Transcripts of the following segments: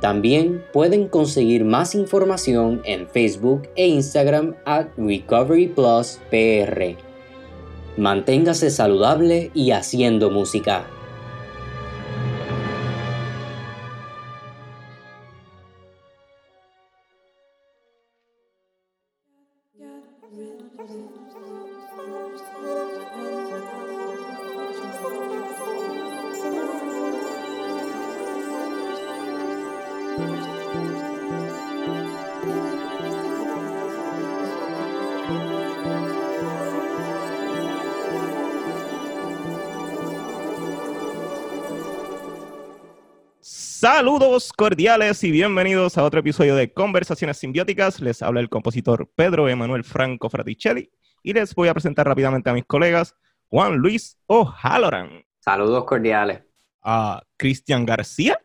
También pueden conseguir más información en Facebook e Instagram at Recovery Plus PR. Manténgase saludable y haciendo música. Saludos cordiales y bienvenidos a otro episodio de Conversaciones Simbióticas. Les habla el compositor Pedro Emanuel Franco Fraticelli y les voy a presentar rápidamente a mis colegas Juan Luis O'Halloran. Saludos cordiales. A Cristian García.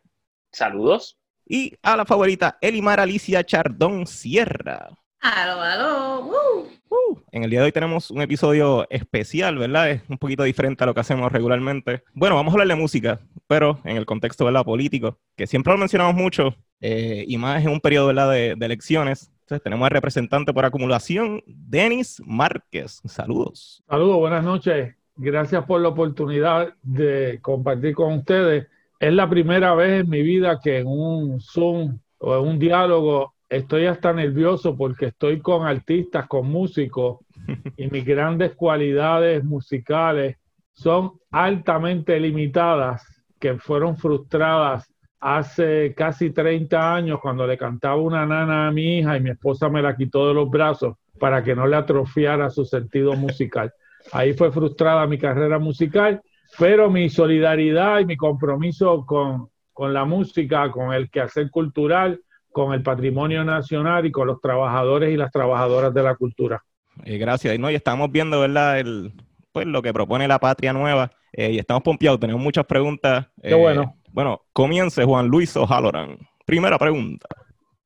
Saludos. Y a la favorita Elimar Alicia Chardón Sierra. ¡Aló, aló! Uh, en el día de hoy tenemos un episodio especial, ¿verdad? Es un poquito diferente a lo que hacemos regularmente. Bueno, vamos a hablar de música, pero en el contexto, ¿verdad? Político, que siempre lo mencionamos mucho, eh, y más en un periodo, ¿verdad? De, de elecciones. Entonces tenemos al representante por acumulación, Denis Márquez. Saludos. Saludos, buenas noches. Gracias por la oportunidad de compartir con ustedes. Es la primera vez en mi vida que en un Zoom o en un diálogo estoy hasta nervioso porque estoy con artistas, con músicos y mis grandes cualidades musicales son altamente limitadas, que fueron frustradas hace casi 30 años cuando le cantaba una nana a mi hija y mi esposa me la quitó de los brazos para que no le atrofiara su sentido musical. Ahí fue frustrada mi carrera musical, pero mi solidaridad y mi compromiso con, con la música, con el quehacer cultural, con el patrimonio nacional y con los trabajadores y las trabajadoras de la cultura. Eh, gracias. No, y estamos viendo, ¿verdad? El, pues lo que propone la Patria Nueva eh, y estamos pompeados, tenemos muchas preguntas. Qué eh, bueno. Bueno, comience Juan Luis O'Halloran. Primera pregunta.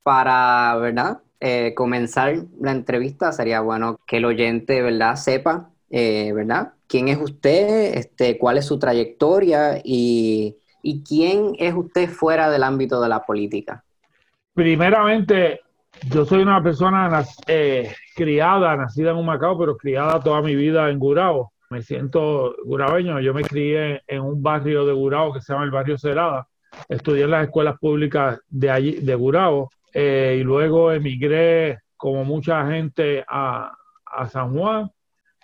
Para, ¿verdad? comenzar la entrevista sería bueno que el oyente, ¿verdad? Sepa, ¿verdad? ¿Quién es usted? Este, ¿Cuál es su trayectoria? Y, y quién es usted fuera del ámbito de la política. Primeramente, yo soy una persona eh, criada, nacida en Humacao, pero criada toda mi vida en Gurao. Me siento gurabeño. Yo me crié en un barrio de Gurao que se llama el barrio Cerada. Estudié en las escuelas públicas de allí, de Gurao, eh, y luego emigré, como mucha gente, a, a San Juan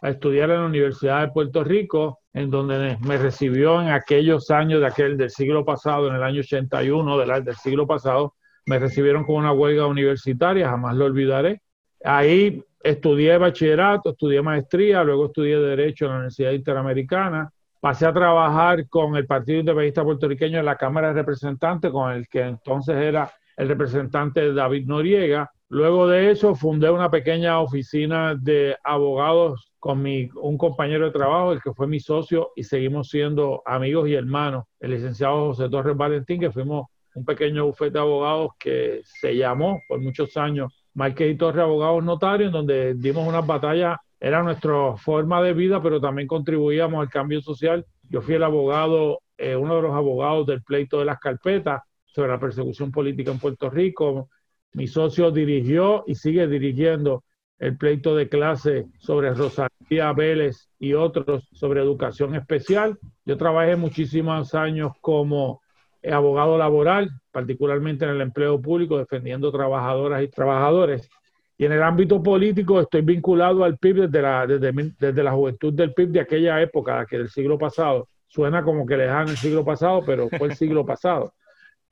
a estudiar en la Universidad de Puerto Rico, en donde me recibió en aquellos años de aquel del siglo pasado, en el año 81 del, del siglo pasado, me recibieron con una huelga universitaria, jamás lo olvidaré. Ahí estudié bachillerato, estudié maestría, luego estudié Derecho en la Universidad Interamericana. Pasé a trabajar con el Partido Independentista Puertorriqueño en la Cámara de Representantes, con el que entonces era el representante David Noriega. Luego de eso fundé una pequeña oficina de abogados con mi, un compañero de trabajo, el que fue mi socio, y seguimos siendo amigos y hermanos, el licenciado José Torres Valentín, que fuimos un pequeño bufete de abogados que se llamó por muchos años Marqués y Torre Abogados Notarios, donde dimos unas batallas, era nuestra forma de vida, pero también contribuíamos al cambio social. Yo fui el abogado, eh, uno de los abogados del pleito de las carpetas sobre la persecución política en Puerto Rico. Mi socio dirigió y sigue dirigiendo el pleito de clase sobre Rosalía Vélez y otros sobre educación especial. Yo trabajé muchísimos años como abogado laboral, particularmente en el empleo público, defendiendo trabajadoras y trabajadores. Y en el ámbito político estoy vinculado al PIB desde la, desde, la juventud del PIB de aquella época, que del siglo pasado. Suena como que lejano el siglo pasado, pero fue el siglo pasado.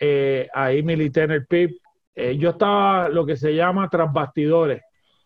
Eh, ahí milité en el PIB. Eh, yo estaba lo que se llama tras bastidores,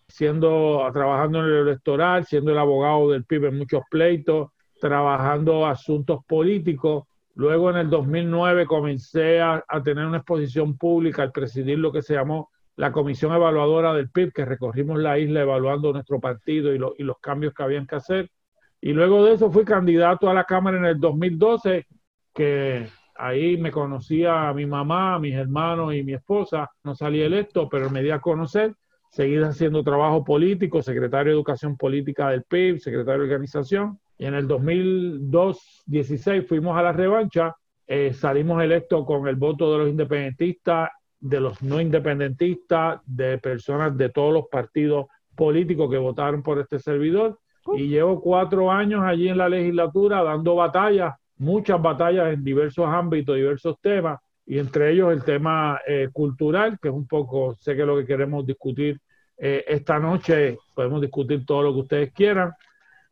siendo, trabajando en el electoral, siendo el abogado del PIB en muchos pleitos, trabajando asuntos políticos Luego en el 2009 comencé a, tener una exposición pública al presidir lo que se llamó la Comisión Evaluadora del PIB, que recorrimos la isla evaluando nuestro partido y, y los cambios que habían que hacer. Y luego de eso fui candidato a la Cámara en el 2012, que ahí me conocía a mi mamá, a mis hermanos y mi esposa. No salí electo, pero me di a conocer. Seguí haciendo trabajo político, secretario de Educación Política del PIB, secretario de Organización. Y en el 2002-16 fuimos a la revancha, eh, salimos electos con el voto de los independentistas, de los no independentistas, de personas de todos los partidos políticos que votaron por este servidor. Y llevo cuatro años allí en la legislatura dando batallas, muchas batallas en diversos ámbitos, diversos temas, y entre ellos el tema eh, cultural, que es un poco, sé que es lo que queremos discutir eh, esta noche, podemos discutir todo lo que ustedes quieran,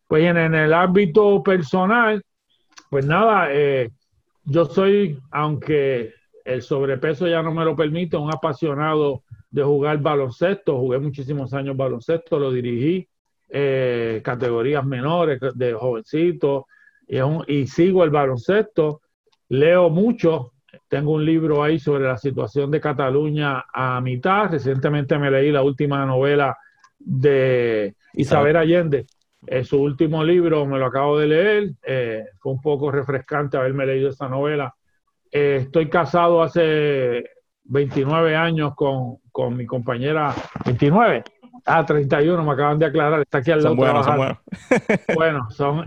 pues en, el ámbito personal, pues nada, eh, yo soy, aunque el sobrepeso ya no me lo permite, un apasionado de jugar baloncesto. Jugué muchísimos años baloncesto, lo dirigí, eh, categorías menores de jovencito, y, y sigo el baloncesto. Leo mucho, tengo un libro ahí sobre la situación de Cataluña a mitad. Recientemente me leí la última novela de Isabel Allende, eh, su último libro me lo acabo de leer, eh, fue un poco refrescante haberme leído esa novela. Eh, estoy casado hace 29 años con, con, mi compañera, 29, ah, 31, me acaban de aclarar, está aquí al lado. Son son bueno, son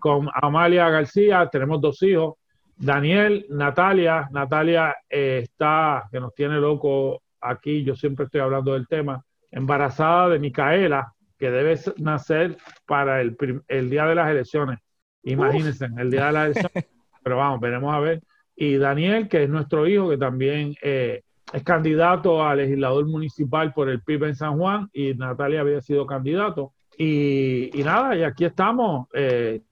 con Amalia García, tenemos dos hijos, Daniel, Natalia, Natalia está, que nos tiene loco aquí, yo siempre estoy hablando del tema, embarazada de Micaela, que debe nacer para el, día de las elecciones. Imagínense, el día de las elecciones. Pero vamos, veremos a ver. Y Daniel, que es nuestro hijo, que también eh, es candidato a legislador municipal por el PIB en San Juan, y Natalia había sido candidato. Y, nada, y aquí estamos. Eh,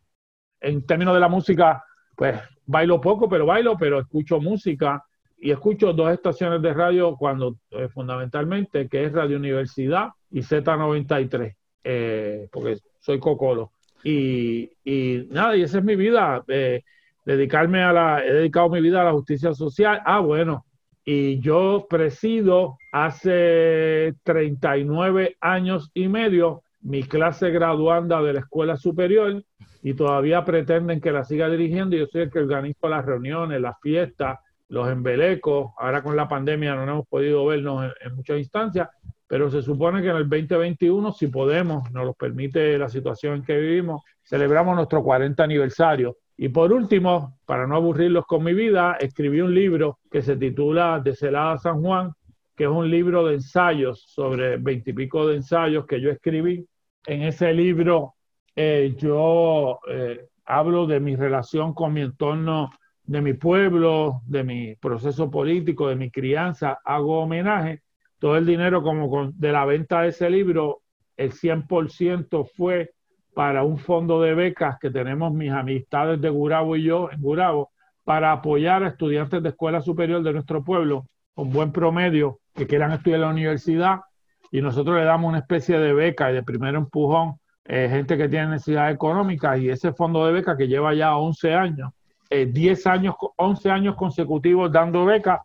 en términos de la música, pues bailo poco, pero bailo, pero escucho música y escucho dos estaciones de radio cuando eh, fundamentalmente, que es Radio Universidad y Z93, eh, porque soy cocolo. Y, y, nada, y esa es mi vida, eh, dedicarme a la, he dedicado mi vida a la justicia social. Ah, bueno, y yo presido hace 39 años y medio mi clase graduanda de la escuela superior y todavía pretenden que la siga dirigiendo. Yo soy el que organizo las reuniones, las fiestas, los embelecos. Ahora con la pandemia no hemos podido vernos en, muchas instancias, pero se supone que en el 2021, si podemos, nos lo permite la situación en que vivimos, celebramos nuestro 40 aniversario. Y por último, para no aburrirlos con mi vida, escribí un libro que se titula De Celada San Juan, que es un libro de ensayos sobre veintipico de ensayos que yo escribí. En ese libro eh, yo eh, hablo de mi relación con mi entorno de mi pueblo, de mi proceso político, de mi crianza, hago homenaje. Todo el dinero como de la venta de ese libro, el 100% fue para un fondo de becas que tenemos mis amistades de Gurabo y yo en Gurabo para apoyar a estudiantes de escuela superior de nuestro pueblo con buen promedio que quieran estudiar en la universidad y nosotros le damos una especie de beca y de primer empujón eh, gente que tiene necesidades económicas y ese fondo de beca que lleva ya 11 años 10 eh, años, 11 años consecutivos dando becas.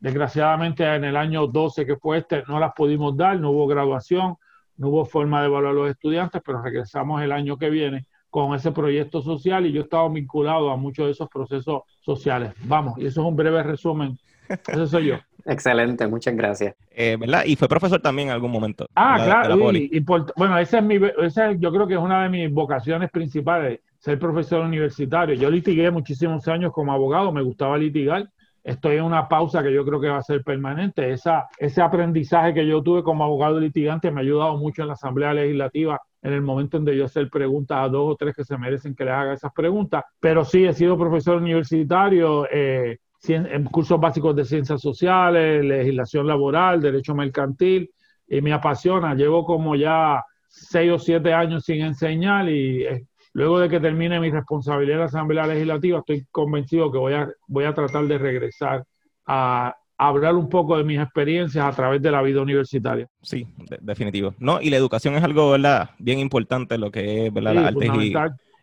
Desgraciadamente en el año 12 que fue este no las pudimos dar, no hubo graduación, no hubo forma de evaluar a los estudiantes, pero regresamos el año que viene con ese proyecto social y yo he estado vinculado a muchos de esos procesos sociales. Vamos, y eso es un breve resumen Eso soy yo. Excelente, muchas gracias. Eh, ¿Verdad? Y fue profesor también en algún momento. Ah, claro. bueno, esa es mi, esa yo creo que es una de mis vocaciones principales, ser profesor universitario. Yo litigué muchísimos años como abogado, me gustaba litigar. Estoy en una pausa que yo creo que va a ser permanente. Esa, ese aprendizaje que yo tuve como abogado litigante me ha ayudado mucho en la Asamblea Legislativa en el momento en que yo hacer preguntas a dos o tres que se merecen que les haga esas preguntas. Pero sí, he sido profesor universitario. Eh, en cursos básicos de ciencias sociales, legislación laboral, derecho mercantil, y me apasiona. Llevo como ya seis o siete años sin enseñar y eh, luego de que termine mi responsabilidad en la Asamblea Legislativa, estoy convencido que voy a, voy a tratar de regresar a, hablar un poco de mis experiencias a través de la vida universitaria. Sí, definitivo. No, y la educación es algo, ¿verdad? Bien importante, lo que es, ¿verdad? la arte y,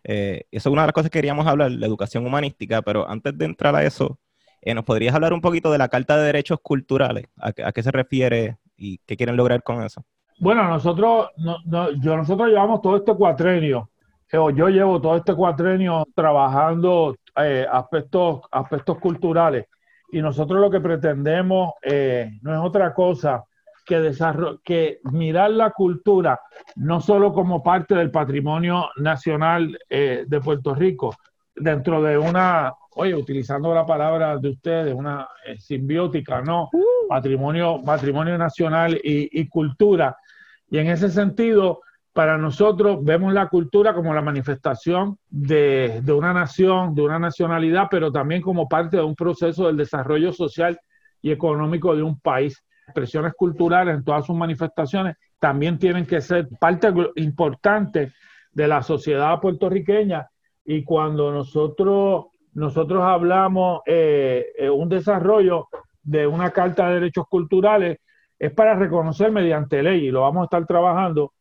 eh, eso es una de las cosas que queríamos hablar, la educación humanística, pero antes de entrar a eso, eh, ¿Nos podrías hablar un poquito de la Carta de Derechos Culturales? ¿A, qué se refiere y qué quieren lograr con eso? Bueno, nosotros, yo, nosotros llevamos todo este cuatrenio, yo llevo todo este cuatrenio trabajando eh, aspectos, aspectos culturales y nosotros lo que pretendemos no es otra cosa que, que mirar la cultura no solo como parte del patrimonio nacional de Puerto Rico, dentro de una, oye, utilizando la palabra de ustedes, una eh, simbiótica, ¿no? Uh. Patrimonio, patrimonio nacional y, cultura. Y en ese sentido, para nosotros vemos la cultura como la manifestación de, una nación, de una nacionalidad, pero también como parte de un proceso del desarrollo social y económico de un país. Expresiones culturales en todas sus manifestaciones también tienen que ser parte importante de la sociedad puertorriqueña y cuando nosotros nosotros hablamos eh, eh, un desarrollo de una carta de derechos culturales, es para reconocer mediante ley, y lo vamos a estar trabajando,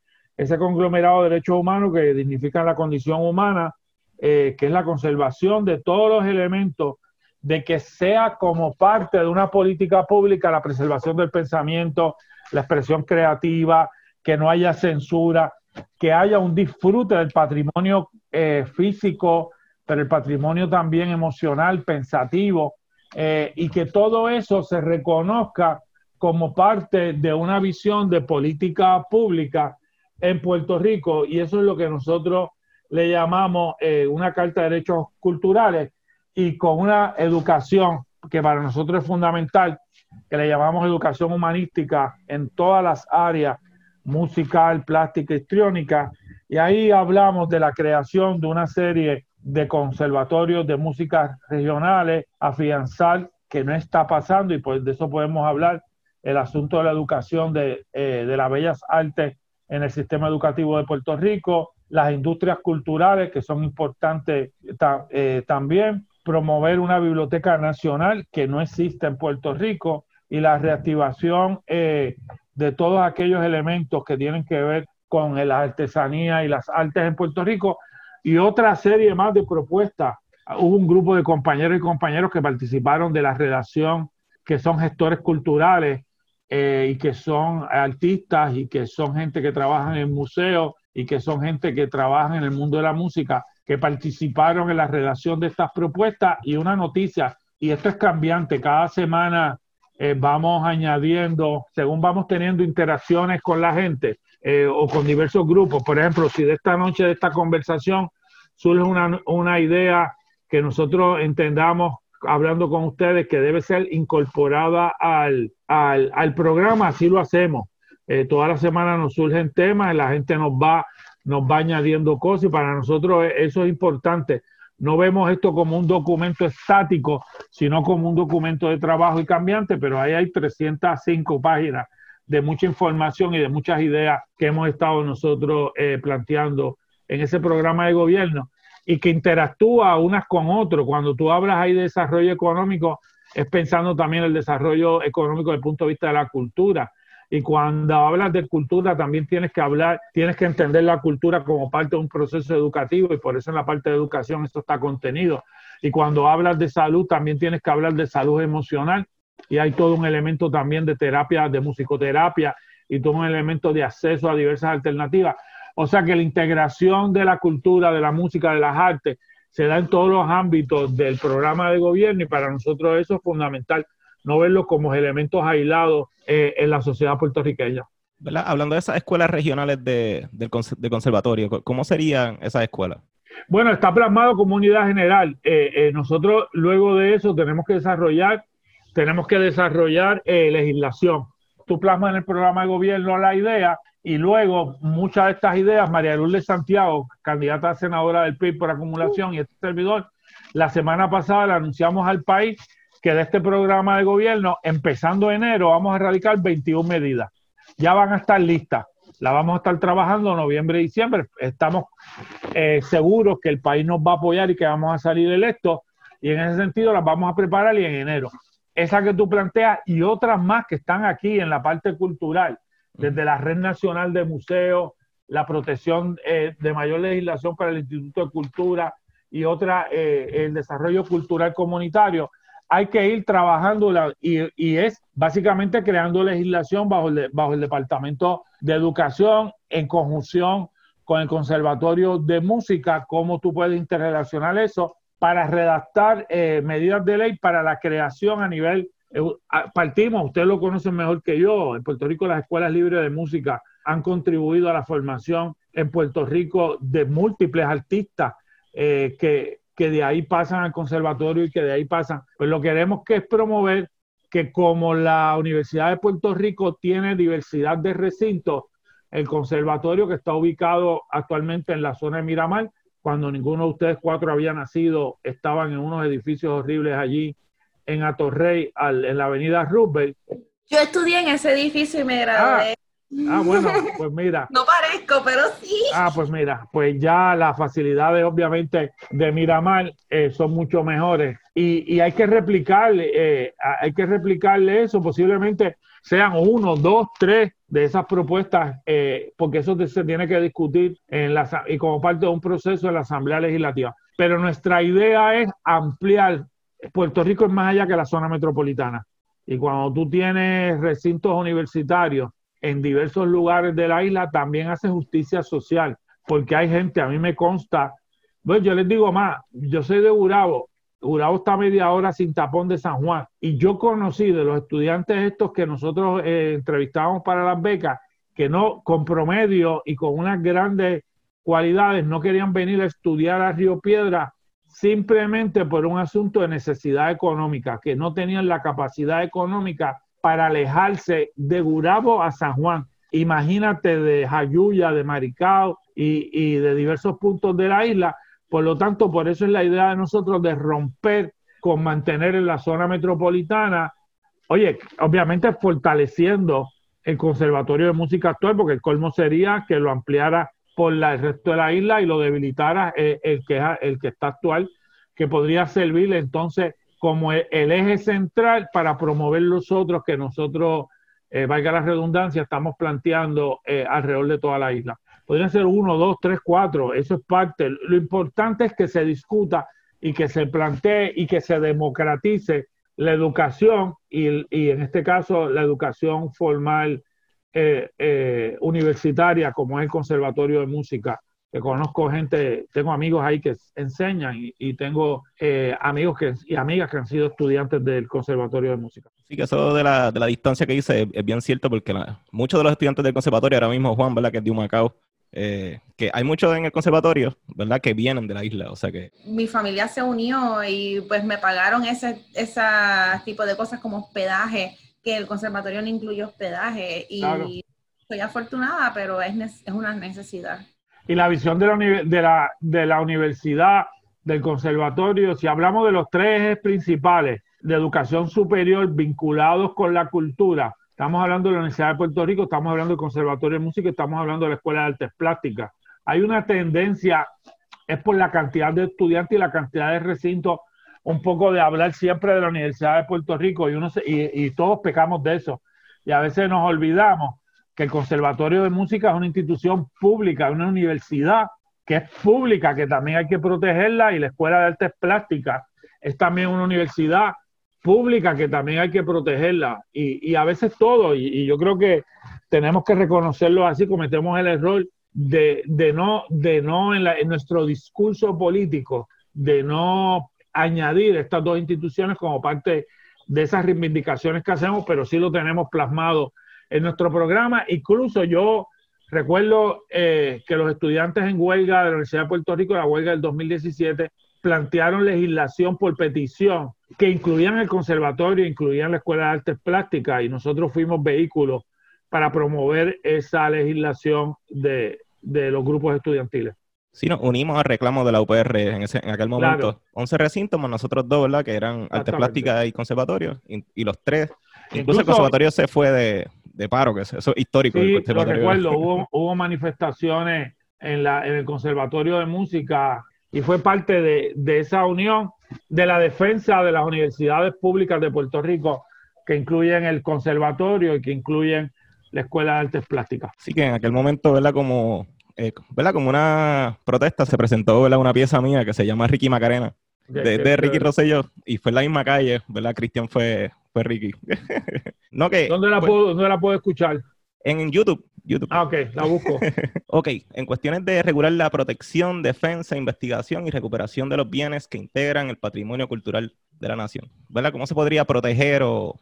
ese conglomerado de derechos humanos que dignifican la condición humana, eh, que es la conservación de todos los elementos de que sea como parte de una política pública la preservación del pensamiento, la expresión creativa, que no haya censura, que haya un disfrute del patrimonio físico, pero el patrimonio también emocional, pensativo, eh, y que todo eso se reconozca como parte de una visión de política pública en Puerto Rico, y eso es lo que nosotros le llamamos eh, una carta de derechos culturales y con una educación que para nosotros es fundamental, que le llamamos educación humanística en todas las áreas, musical, plástica, histriónica, y ahí hablamos de la creación de una serie de conservatorios de música regionales, afianzar que no está pasando y pues de eso podemos hablar, el asunto de la educación de, eh, de las bellas artes en el sistema educativo de Puerto Rico, las industrias culturales que son importantes eh, también, promover una biblioteca nacional que no existe en Puerto Rico y la reactivación eh, de todos aquellos elementos que tienen que ver con la artesanía y las artes en Puerto Rico y otra serie más de propuestas. Hubo un grupo de compañeros y compañeros que participaron de la redacción, que son gestores culturales eh, y que son artistas y que son gente que trabaja en el museo y que son gente que trabaja en el mundo de la música, que participaron en la redacción de estas propuestas y una noticia, y esto es cambiante, cada semana eh, vamos añadiendo, según vamos teniendo interacciones con la gente, eh, o con diversos grupos. Por ejemplo, si de esta noche, de esta conversación, surge una, una idea que nosotros entendamos hablando con ustedes que debe ser incorporada al, al, al programa, así lo hacemos. Eh, toda la semana nos surgen temas, la gente nos va, nos va añadiendo cosas y para nosotros eso es importante. No vemos esto como un documento estático, sino como un documento de trabajo y cambiante, pero ahí hay 305 páginas de mucha información y de muchas ideas que hemos estado nosotros eh, planteando en ese programa de gobierno y que interactúa unas con otras. Cuando tú hablas ahí de desarrollo económico, es pensando también el desarrollo económico desde el punto de vista de la cultura. Y cuando hablas de cultura, también tienes que hablar, tienes que entender la cultura como parte de un proceso educativo y por eso en la parte de educación esto está contenido. Y cuando hablas de salud, también tienes que hablar de salud emocional y hay todo un elemento también de terapia, de musicoterapia y todo un elemento de acceso a diversas alternativas. O sea que la integración de la cultura, de la música, de las artes, se da en todos los ámbitos del programa de gobierno y para nosotros eso es fundamental. no verlos como elementos aislados eh, en la sociedad puertorriqueña. Hablando de esas escuelas regionales de, conservatorio, ¿cómo serían esas escuelas? Bueno, está plasmado como unidad general. Eh, eh, nosotros luego de eso tenemos que desarrollar, tenemos que desarrollar legislación. Tú plasmas en el programa de gobierno la idea y luego muchas de estas ideas, María Lourdes Santiago, candidata a senadora del PIB por acumulación y este servidor, la semana pasada le anunciamos al país que de este programa de gobierno, empezando enero, vamos a erradicar 21 medidas. Ya van a estar listas. La vamos a estar trabajando noviembre y diciembre. Estamos eh, seguros que el país nos va a apoyar y que vamos a salir electos. Y en ese sentido las vamos a preparar y en enero. Esa que tú planteas y otras más que están aquí en la parte cultural, desde la Red Nacional de Museos, la protección eh, de mayor legislación para el Instituto de Cultura y otra, eh, el desarrollo cultural comunitario. Hay que ir trabajando y, es básicamente creando legislación bajo el, bajo el Departamento de Educación en conjunción con el Conservatorio de Música, cómo tú puedes interrelacionar eso para redactar eh, medidas de ley para la creación a nivel, partimos, ustedes lo conocen mejor que yo, en Puerto Rico las escuelas libres de música han contribuido a la formación en Puerto Rico de múltiples artistas eh, que que de ahí pasan al conservatorio y que de ahí pasan. Pues lo que queremos que es promover que como la Universidad de Puerto Rico tiene diversidad de recintos, el conservatorio que está ubicado actualmente en la zona de Miramar, cuando ninguno de ustedes cuatro había nacido, estaban en unos edificios horribles allí en Atorrey, en la avenida Roosevelt. Yo estudié en ese edificio y me gradué. Ah, bueno, pues mira. no parezco, pero sí. Ah, pues mira, pues ya las facilidades obviamente de Miramar eh, son mucho mejores y, hay que replicarle, eh, hay que replicarle eso, posiblemente sean uno, dos, tres de esas propuestas, eh, porque eso se tiene que discutir en la, y como parte de un proceso de la Asamblea Legislativa. Pero nuestra idea es ampliar, Puerto Rico es más allá que la zona metropolitana. Y cuando tú tienes recintos universitarios en diversos lugares de la isla también hace justicia social, porque hay gente, a mí me consta, bueno, yo les digo más, yo soy de Urabo, Urabo está media hora sin tapón de San Juan, y yo conocí de los estudiantes estos que nosotros eh, entrevistábamos para las becas, que no, con promedio y con unas grandes cualidades, no querían venir a estudiar a Río Piedra simplemente por un asunto de necesidad económica, que no tenían la capacidad económica para alejarse de Gurabo a San Juan. Imagínate de Jayuya, de Maricao y, de diversos puntos de la isla. Por lo tanto, por eso es la idea de nosotros de romper con mantener en la zona metropolitana, oye, obviamente fortaleciendo el Conservatorio de Música Actual, porque el colmo sería que lo ampliara por el resto de la isla y lo debilitara el, el, que, el que está actual, que podría servir entonces como el, eje central para promover los otros que nosotros, eh, valga la redundancia, estamos planteando eh, alrededor de toda la isla. Podrían ser uno, dos, tres, cuatro, eso es parte. Lo importante es que se discuta y que se plantee y que se democratice la educación y, en este caso la educación formal eh, universitaria como es el Conservatorio de Música que conozco gente, tengo amigos ahí que enseñan y, tengo eh, amigos que, y amigas que han sido estudiantes del Conservatorio de Música. Sí, que eso de la, de la distancia que dice es, bien cierto porque muchos de los estudiantes del conservatorio, ahora mismo Juan, ¿verdad? Que es de Humacao, eh, que hay muchos en el conservatorio, ¿verdad? Que vienen de la isla, o sea que... Mi familia se unió y pues me pagaron ese, ese tipo de cosas como hospedaje, que el conservatorio no incluye hospedaje y soy afortunada, pero es, es una necesidad y la visión de la, de la, de la universidad, del conservatorio, si hablamos de los tres ejes principales de educación superior vinculados con la cultura, estamos hablando de la Universidad de Puerto Rico, estamos hablando del Conservatorio de Música, estamos hablando de la Escuela de Artes Plásticas. Hay una tendencia, es por la cantidad de estudiantes y la cantidad de recintos, un poco de hablar siempre de la Universidad de Puerto Rico y, uno y, y todos pecamos de eso. Y a veces nos olvidamos que el Conservatorio de Música es una institución pública, una universidad que es pública, que también hay que protegerla, y la Escuela de Artes Plásticas es también una universidad pública que también hay que protegerla. Y, a veces todo, y, yo creo que tenemos que reconocerlo así, cometemos el error de, no, de no en, en nuestro discurso político, de no añadir estas dos instituciones como parte de esas reivindicaciones que hacemos, pero sí lo tenemos plasmado en nuestro programa. Incluso yo recuerdo eh, que los estudiantes en huelga de la Universidad de Puerto Rico, la huelga del 2017, plantearon legislación por petición que incluían el conservatorio, incluían la Escuela de Artes Plásticas y nosotros fuimos vehículos para promover esa legislación de, los grupos estudiantiles. Sí, nos unimos al reclamo de la UPR en, ese, en aquel momento. 11 recintos más nosotros dos, ¿verdad? Que eran artes plásticas y conservatorio, y, los tres. Incluso, el conservatorio se fue de, paro, que eso es histórico. Sí, lo recuerdo, hubo, hubo manifestaciones en, la, en el conservatorio de música y fue parte de, esa unión de la defensa de las universidades públicas de Puerto Rico, que incluyen el conservatorio y que incluyen la Escuela de Artes Plásticas. Sí, que en aquel momento, ¿verdad? Como, eh, ¿verdad? Como una protesta se presentó, ¿verdad? Una pieza mía que se llama Ricky Macarena, de, Ricky Rosselló, y fue en la misma calle, ¿verdad? Cristian fue, fue Ricky. no que, ¿Dónde, la puedo, ¿Dónde la puedo escuchar? En YouTube. YouTube. Ah, ok, la busco. ok, en cuestiones de regular la protección, defensa, investigación y recuperación de los bienes que integran el patrimonio cultural de la nación, ¿verdad? ¿Cómo se podría proteger o,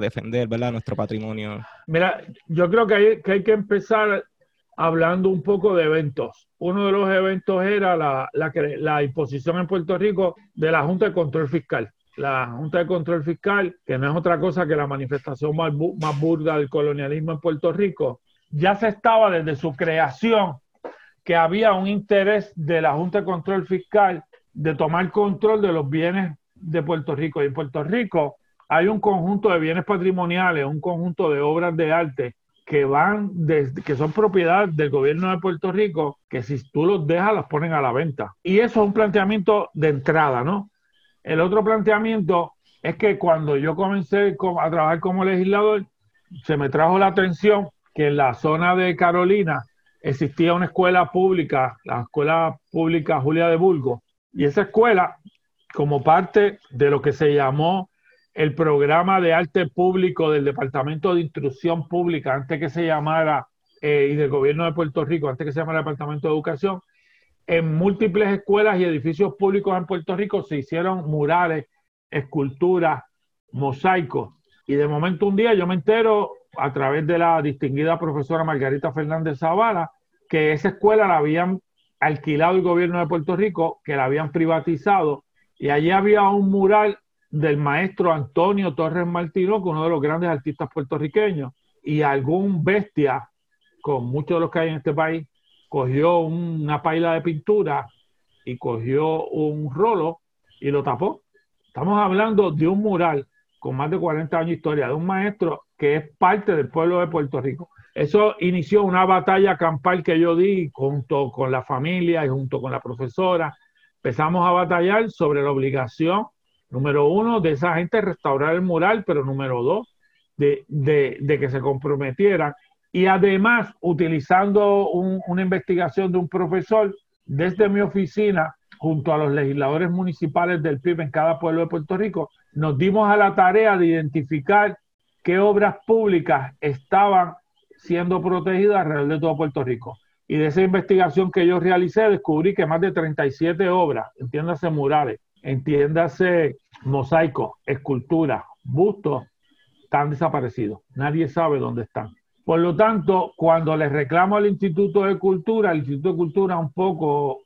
defender, ¿verdad? Nuestro patrimonio. Mira, yo creo que hay, que hay que empezar hablando un poco de eventos. Uno de los eventos era la, la, imposición en Puerto Rico de la Junta de Control Fiscal la Junta de Control Fiscal, que no es otra cosa que la manifestación más, más burda del colonialismo en Puerto Rico, ya se estaba desde su creación que había un interés de la Junta de Control Fiscal de tomar control de los bienes de Puerto Rico. Y en Puerto Rico hay un conjunto de bienes patrimoniales, un conjunto de obras de arte que van desde, que son propiedad del gobierno de Puerto Rico, que si tú los dejas las ponen a la venta. Y eso es un planteamiento de entrada, ¿no? El otro planteamiento es que cuando yo comencé a trabajar como legislador, se me trajo la atención que en la zona de Carolina existía una escuela pública, la Escuela Pública Julia de Burgos, y esa escuela, como parte de lo que se llamó el programa de arte público del Departamento de Instrucción Pública, antes que se llamara, eh, y del gobierno de Puerto Rico, antes que se llamara Departamento de Educación, en múltiples escuelas y edificios públicos en Puerto Rico se hicieron murales, esculturas, mosaicos. Y de momento un día yo me entero a través de la distinguida profesora Margarita Fernández Zavala que esa escuela la habían alquilado el gobierno de Puerto Rico, que la habían privatizado y allí había un mural del maestro Antonio Torres Martino, que uno de los grandes artistas puertorriqueños, y algún bestia, con muchos de los que hay en este país, cogió una paila de pintura y cogió un rolo y lo tapó. Estamos hablando de un mural con más de 40 años de historia, de un maestro que es parte del pueblo de Puerto Rico. Eso inició una batalla campal que yo di junto con la familia y junto con la profesora. Empezamos a batallar sobre la obligación, número uno, de esa gente restaurar el mural, pero número dos, de, que se comprometieran y además utilizando una investigación de un profesor desde mi oficina junto a los legisladores municipales del PIB en cada pueblo de Puerto Rico, nos dimos a la tarea de identificar qué obras públicas estaban siendo protegidas alrededor de todo Puerto Rico. Y de esa investigación que yo realicé, descubrí que más de 37 obras, entiéndase murales, entiéndase mosaicos, esculturas, bustos, están desaparecidos. Nadie sabe dónde están. Por lo tanto, cuando le reclamo al Instituto de Cultura, el Instituto de Cultura un poco,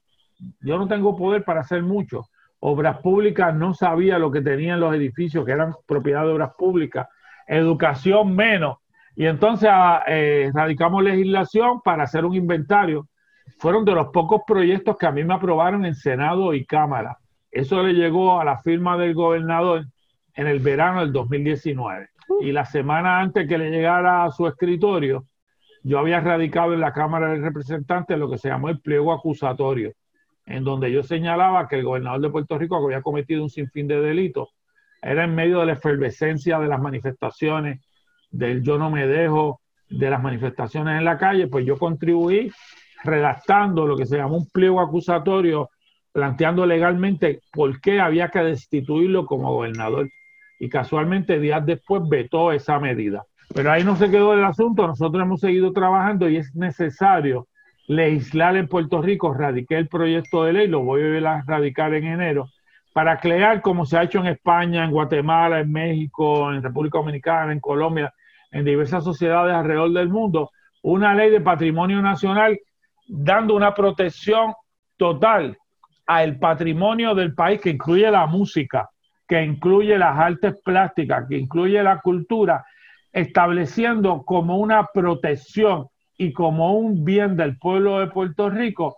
yo no tengo poder para hacer mucho. Obras públicas no sabía lo que tenían los edificios, que eran propiedad de obras públicas. Educación menos. Y entonces ah, eh, radicamos legislación para hacer un inventario. Fueron de los pocos proyectos que a mí me aprobaron en Senado y Cámara. Eso le llegó a la firma del gobernador en el verano del 2019 y la semana antes que le llegara a su escritorio, yo había radicado en la Cámara de Representantes lo que se llamó el pliego acusatorio, en donde yo señalaba que el gobernador de Puerto Rico había cometido un sinfín de delitos. Era en medio de la efervescencia de las manifestaciones, del yo no me dejo, de las manifestaciones en la calle, pues yo contribuí redactando lo que se llamó un pliego acusatorio, planteando legalmente por qué había que destituirlo como gobernador. Y casualmente días después vetó esa medida. Pero ahí no se quedó el asunto, nosotros hemos seguido trabajando y es necesario legislar en Puerto Rico, radiqué el proyecto de ley, lo voy a radicar en enero, para crear, como se ha hecho en España, en Guatemala, en México, en República Dominicana, en Colombia, en diversas sociedades alrededor del mundo, una ley de patrimonio nacional dando una protección total al patrimonio del país que incluye la música, que incluye las artes plásticas, que incluye la cultura, estableciendo como una protección y como un bien del pueblo de Puerto Rico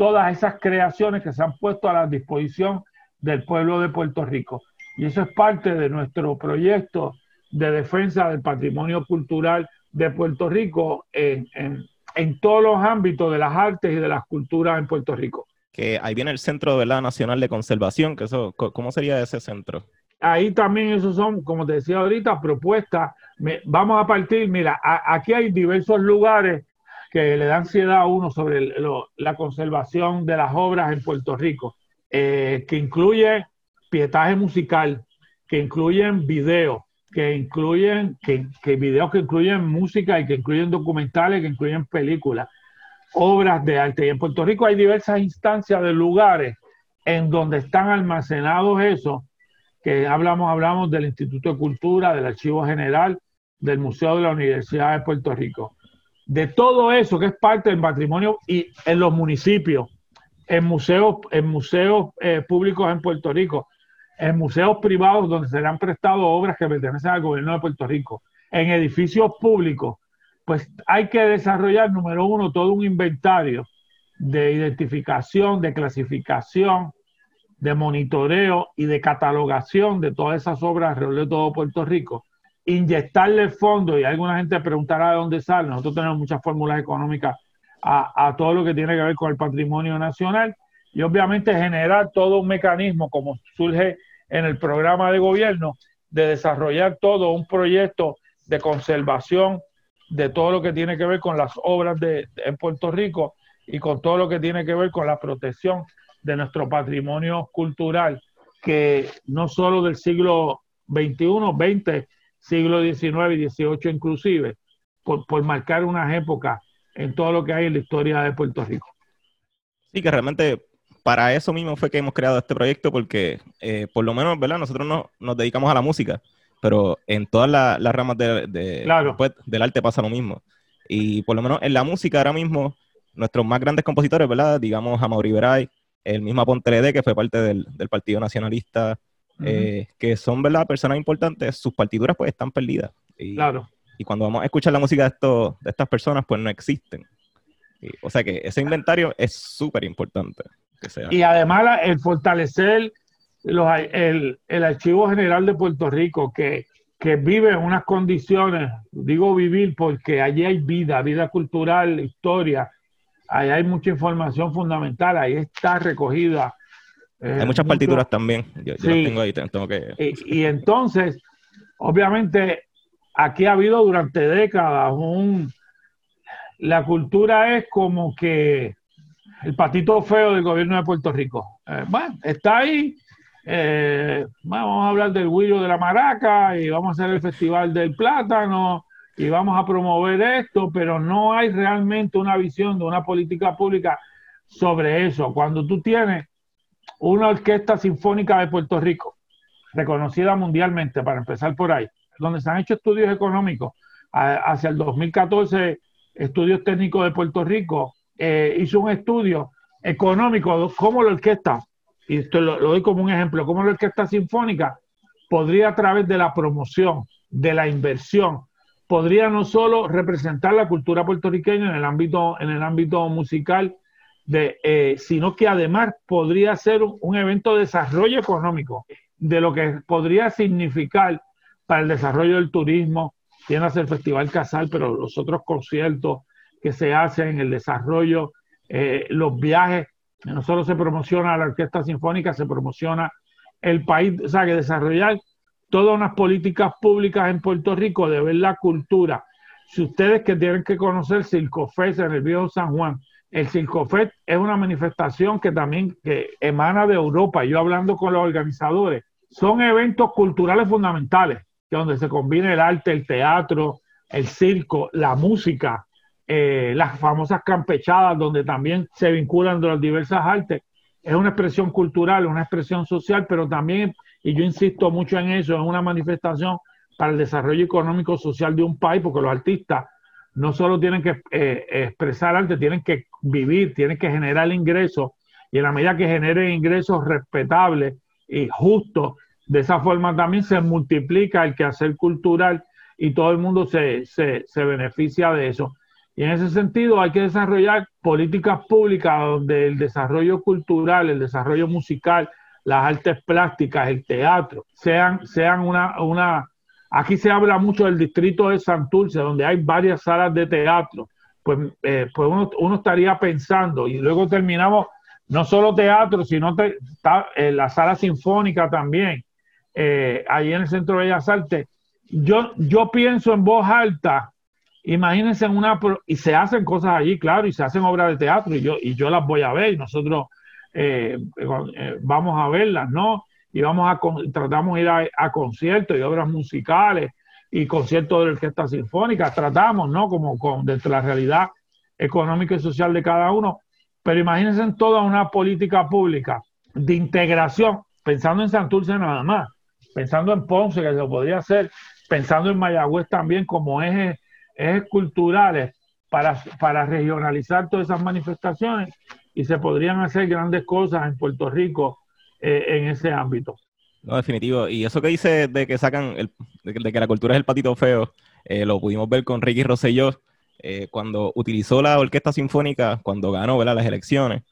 todas esas creaciones que se han puesto a la disposición del pueblo de Puerto Rico. Y eso es parte de nuestro proyecto de defensa del patrimonio cultural de Puerto Rico en, en, todos los ámbitos de las artes y de las culturas en Puerto Rico. Que ahí viene el Centro la Nacional de Conservación, que eso, ¿cómo sería ese centro? Ahí también esos son, como te decía ahorita, propuestas. vamos a partir, mira, aquí hay diversos lugares que le dan ansiedad a uno sobre la conservación de las obras en Puerto Rico, eh, que incluye pietaje musical, que incluyen videos, que incluyen, que, que videos que incluyen música y que incluyen documentales, que incluyen películas, obras de arte. Y en Puerto Rico hay diversas instancias de lugares en donde están almacenados esos, que hablamos, hablamos del Instituto de Cultura, del Archivo General, del Museo de la Universidad de Puerto Rico. De todo eso que es parte del patrimonio y en los municipios, en museos, en museos eh, públicos en Puerto Rico, en museos privados donde se le han prestado obras que pertenecen al gobierno de Puerto Rico, en edificios públicos, pues hay que desarrollar, número uno, todo un inventario de identificación, de clasificación, de monitoreo y de catalogación de todas esas obras de todo Puerto Rico, inyectarle fondos, y alguna gente preguntará de dónde sale, nosotros tenemos muchas fórmulas económicas a todo lo que tiene que ver con el patrimonio nacional, y obviamente generar todo un mecanismo como surge en el programa de gobierno de desarrollar todo un proyecto de conservación de todo lo que tiene que ver con las obras de, en Puerto Rico y con todo lo que tiene que ver con la protección de nuestro patrimonio cultural, que no solo del siglo XXI, XX, siglo XIX y XVIII inclusive, por, por marcar unas épocas en todo lo que hay en la historia de Puerto Rico. Sí, que realmente para eso mismo fue que hemos creado este proyecto, porque eh, por lo menos, ¿verdad? Nosotros no, nos dedicamos a la música, pero en todas las ramas de, pues, del arte pasa lo mismo. Y por lo menos en la música ahora mismo, nuestros más grandes compositores, ¿verdad? Digamos a Mauri Veray, el mismo Pontelede, que fue parte del, Partido Nacionalista, eh, que son, ¿verdad? Personas importantes, sus partituras pues están perdidas. Y, claro. Y cuando vamos a escuchar la música de, estos, de estas personas, pues no existen. o sea que ese inventario es súper importante. Y además el fortalecer el, Archivo General de Puerto Rico, que, vive en unas condiciones, digo vivir porque allí hay vida, vida cultural, historia, ahí hay mucha información fundamental, ahí está recogida. Eh, hay muchas partituras también, yo, tengo ahí, tengo que... Y, y, entonces, obviamente, aquí ha habido durante décadas un... La cultura es como que el patito feo del gobierno de Puerto Rico. Eh, bueno, está ahí. Eh, vamos a hablar del huillo de la maraca y vamos a hacer el festival del plátano y vamos a promover esto, pero no hay realmente una visión de una política pública sobre eso. Cuando tú tienes una orquesta sinfónica de Puerto Rico, reconocida mundialmente, para empezar por ahí, donde se han hecho estudios económicos hacia el 2014, estudios técnicos de Puerto Rico, eh, hizo un estudio económico cómo la orquesta, y esto lo, doy como un ejemplo, cómo la orquesta sinfónica podría a través de la promoción, de la inversión, podría no solo representar la cultura puertorriqueña en el ámbito, en el ámbito musical, eh, sino que además podría ser un, evento de desarrollo económico, de lo que podría significar para el desarrollo del turismo, tiene el Festival Casal, pero los otros conciertos, que se hace en el desarrollo, eh, los viajes. No solo se promociona la orquesta sinfónica, se promociona el país, o sea, que desarrollar todas unas políticas públicas en Puerto Rico de ver la cultura. Si ustedes que tienen que conocer Circofest en el viejo San Juan, el Circofest es una manifestación que también que emana de Europa. Yo hablando con los organizadores, son eventos culturales fundamentales, que donde se combina el arte, el teatro, el circo, la música, eh, las famosas campechadas, donde también se vinculan de las diversas artes. es una expresión cultural, una expresión social, pero también, y yo insisto mucho en eso, es una manifestación para el desarrollo económico social de un país, porque los artistas no solo tienen que eh, expresar arte, tienen que vivir, tienen que generar ingresos, y en la medida que generen ingresos respetables y justos, de esa forma también se multiplica el quehacer cultural y todo el mundo se, se, se beneficia de eso. Y en ese sentido hay que desarrollar políticas públicas donde el desarrollo cultural, el desarrollo musical, las artes plásticas, el teatro, sean, sean una, una... Aquí se habla mucho del distrito de Santurce, donde hay varias salas de teatro. Pues, eh, pues uno, estaría pensando, y luego terminamos, no solo teatro, sino eh, la sala sinfónica también, eh, ahí en el Centro de Bellas Artes. Yo, yo pienso en voz alta Imagínense en una, y se hacen cosas allí, claro, y se hacen obras de teatro, y yo, y yo las voy a ver, y nosotros eh, eh, vamos a verlas, ¿no? Y vamos a, tratamos de ir a, conciertos y obras musicales y conciertos de orquesta sinfónica, tratamos, ¿no? Como con, dentro de la realidad económica y social de cada uno, pero imagínense en toda una política pública de integración, pensando en Santurce nada más, pensando en Ponce, que se podría hacer, pensando en Mayagüez también como eje culturales para, para regionalizar todas esas manifestaciones y se podrían hacer grandes cosas en Puerto Rico eh, en ese ámbito. No, definitivo. Y eso que dice de que sacan, el, de, que la cultura es el patito feo, eh, lo pudimos ver con Ricky Rosselló eh, cuando utilizó la orquesta sinfónica, cuando ganó las elecciones.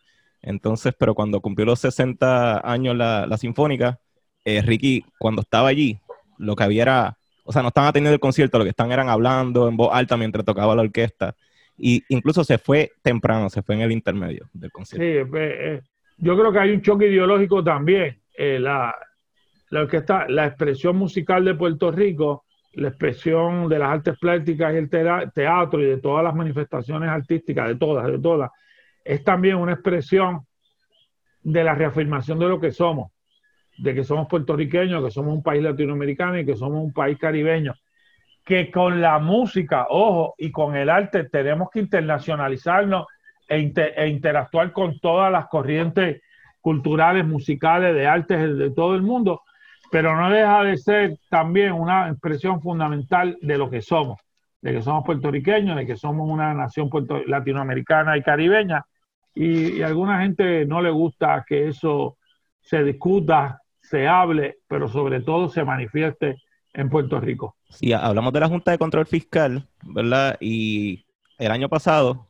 Entonces, pero cuando cumplió los 60 años la, la sinfónica, Ricky, cuando estaba allí, lo que había era o sea, no estaban atendiendo el concierto, lo que están eran hablando en voz alta mientras tocaba la orquesta. Y incluso se fue temprano, se fue en el intermedio del concierto. Sí, pues, eh, yo creo que hay un choque ideológico también. Eh, la, la orquesta, la expresión musical de Puerto Rico, la expresión de las artes plásticas y el teatro y de todas las manifestaciones artísticas, de todas, de todas, es también una expresión de la reafirmación de lo que somos de que somos puertorriqueños, que somos un país latinoamericano y que somos un país caribeño, que con la música, ojo, y con el arte tenemos que internacionalizarnos e, e interactuar con todas las corrientes culturales, musicales, de artes de todo el mundo, pero no deja de ser también una expresión fundamental de lo que somos, de que somos puertorriqueños, de que somos una nación latinoamericana y caribeña, y, y a alguna gente no le gusta que eso se discuta se hable, pero sobre todo se manifieste en Puerto Rico. Sí, hablamos de la Junta de Control Fiscal, ¿verdad? Y el año pasado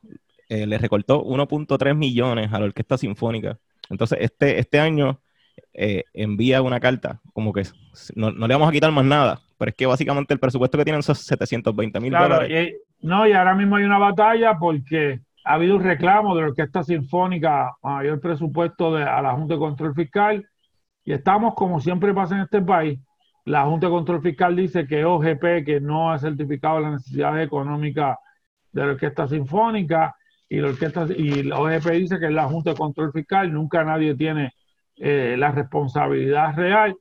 eh, le recortó 1.3 millones a la Orquesta Sinfónica. Entonces, este, este año eh, envía una carta, como que no, le vamos a quitar más nada, pero es que básicamente el presupuesto que tienen son 720 mil dólares. no, y ahora mismo hay una batalla porque ha habido un reclamo de la Orquesta Sinfónica a mayor presupuesto de, a la Junta de Control Fiscal y estamos, como siempre pasa en este país, la Junta de Control Fiscal dice que OGP, que no ha certificado las necesidades económicas de la Orquesta Sinfónica, y la, orquesta, y la OGP dice que es la Junta de Control Fiscal, nunca nadie tiene eh, la responsabilidad real.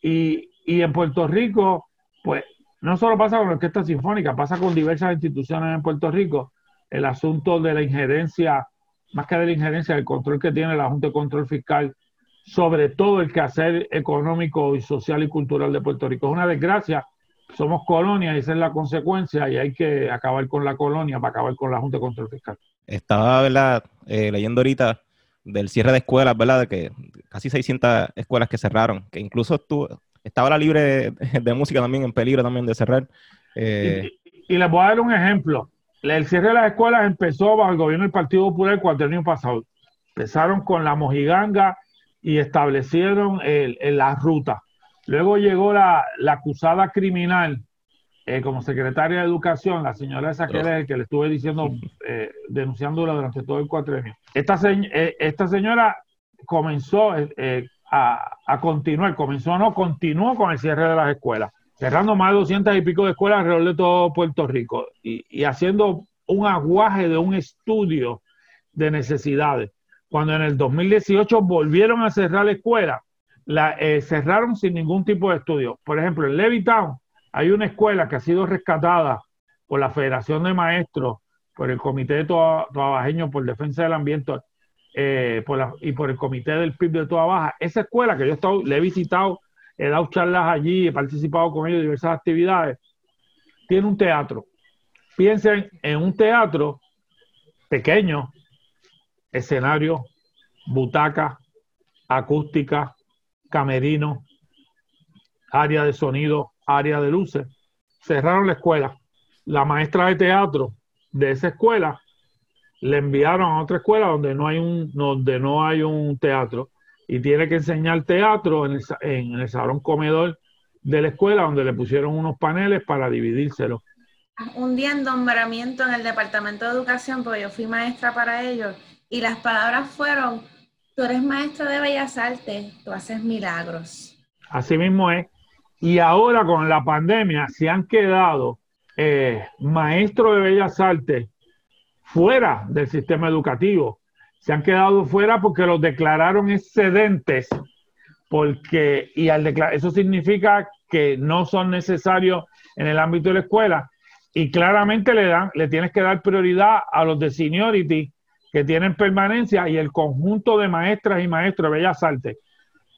Y, y en Puerto Rico, pues no solo pasa con la Orquesta Sinfónica, pasa con diversas instituciones en Puerto Rico, el asunto de la injerencia, más que de la injerencia, el control que tiene la Junta de Control Fiscal sobre todo el quehacer económico y social y cultural de Puerto Rico. Es una desgracia, somos colonia y esa es la consecuencia y hay que acabar con la colonia para acabar con la Junta de Control Fiscal. Estaba ¿verdad? Eh, leyendo ahorita del cierre de escuelas, ¿verdad? De que casi 600 escuelas que cerraron, que incluso estuvo, estaba la libre de, música también en peligro también de cerrar. Eh, y, les voy a dar un ejemplo. El cierre de las escuelas empezó bajo el gobierno del Partido Popular el cuatrenio pasado. Empezaron con la mojiganga y establecieron el, la ruta. Luego llegó la, acusada criminal eh, como secretaria de Educación, la señora esa que, que le estuve diciendo, eh, denunciándola durante todo el cuatrenio. Esta, eh, esta señora comenzó eh, a, a, continuar, comenzó no, continuó con el cierre de las escuelas, cerrando más de 200 y pico de escuelas alrededor de todo Puerto Rico y, y haciendo un aguaje de un estudio de necesidades cuando en el 2018 volvieron a cerrar la escuela, la eh, cerraron sin ningún tipo de estudio. Por ejemplo, en Levittown hay una escuela que ha sido rescatada por la Federación de Maestros, por el Comité de Trabajeño por Defensa del Ambiente, eh, por y por el comité del PIB de Toda Baja. Esa escuela que yo he estado, le he visitado, he dado charlas allí, he participado con ellos en diversas actividades, tiene un teatro. Piensen en un teatro pequeño, escenario, butaca, acústica, camerino, área de sonido, área de luces. Cerraron la escuela. La maestra de teatro de esa escuela le enviaron a otra escuela donde no hay un, donde no hay un teatro y tiene que enseñar teatro en el, en el salón comedor de la escuela donde le pusieron unos paneles para dividírselo. Un día en nombramiento en el departamento de educación, porque yo fui maestra para ellos, y las palabras fueron, tú eres maestra de bellas artes, tú haces milagros. Así mismo es. Y ahora con la pandemia se han quedado eh, maestros de bellas artes fuera del sistema educativo. Se han quedado fuera porque los declararon excedentes, porque, y al declarar, eso significa que no son necesarios en el ámbito de la escuela. Y claramente le dan, le tienes que dar prioridad a los de seniority que tienen permanencia y el conjunto de maestras y maestros de bellas artes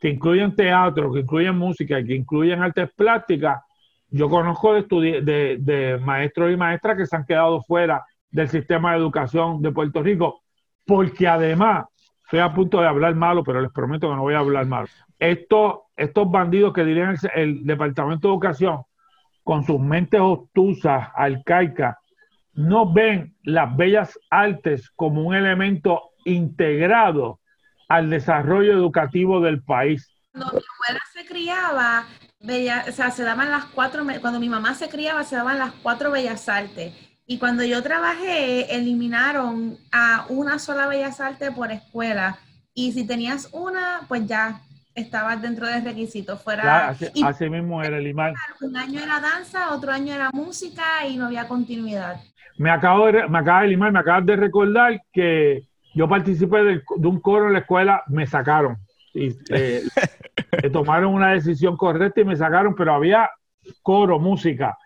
que incluyen teatro, que incluyen música que incluyen artes plásticas. Yo conozco de, de, maestros y maestras que se han quedado fuera del sistema de educación de Puerto Rico, porque además, estoy a punto de hablar malo, pero les prometo que no voy a hablar malo. Estos, estos bandidos que dirían el, Departamento de Educación, con sus mentes obtusas, arcaicas, no ven las bellas artes como un elemento integrado al desarrollo educativo del país. Cuando mi abuela se criaba, o sea, se daban las cuatro, cuando mi mamá se criaba, se daban las cuatro bellas artes y cuando yo trabajé, eliminaron a una sola Bellas Artes por escuela. Y si tenías una, pues ya estabas dentro del requisito. Fuera, así, mismo era el imán. Un año era danza, otro año era música y no había continuidad. Me acabo de, me acaba de limar, me acabas de recordar que yo participé de, un coro en la escuela, me sacaron. Y, eh, tomaron una decisión correcta y me sacaron, pero había coro, música.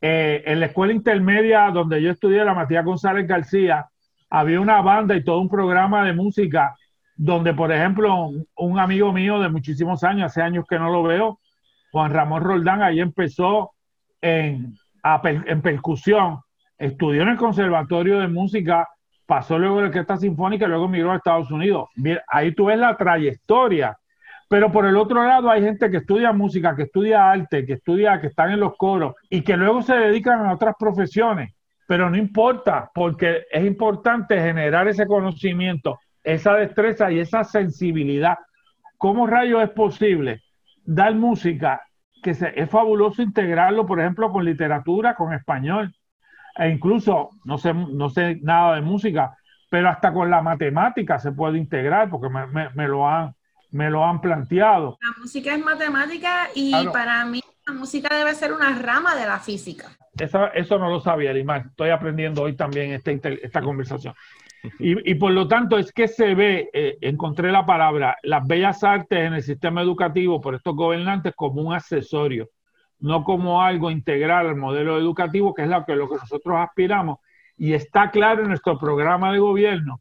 Eh, en la escuela intermedia donde yo estudié, la Matías González García, había una banda y todo un programa de música donde, por ejemplo, un, amigo mío de muchísimos años, hace años que no lo veo, Juan Ramón Roldán, ahí empezó en, en percusión, estudió en el Conservatorio de Música, pasó luego de la Orquesta Sinfónica y luego migró a Estados Unidos. Ahí tú ves la trayectoria pero por el otro lado hay gente que estudia música, que estudia arte, que estudia, que están en los coros y que luego se dedican a otras profesiones. Pero no importa, porque es importante generar ese conocimiento, esa destreza y esa sensibilidad. ¿Cómo rayo es posible dar música que es fabuloso integrarlo, por ejemplo, con literatura, con español, e incluso, no sé, no sé nada de música, pero hasta con la matemática se puede integrar, porque me lo han me lo han planteado. La música es matemática y para mí la música debe ser una rama de la física. Eso, eso no lo sabía, Limar. Estoy aprendiendo hoy también este, esta conversación. Y, y, por lo tanto es que se ve, eh, encontré la palabra, las bellas artes en el sistema educativo por estos gobernantes como un accesorio, no como algo integral al modelo educativo, que es lo que, lo que nosotros aspiramos. Y está claro en nuestro programa de gobierno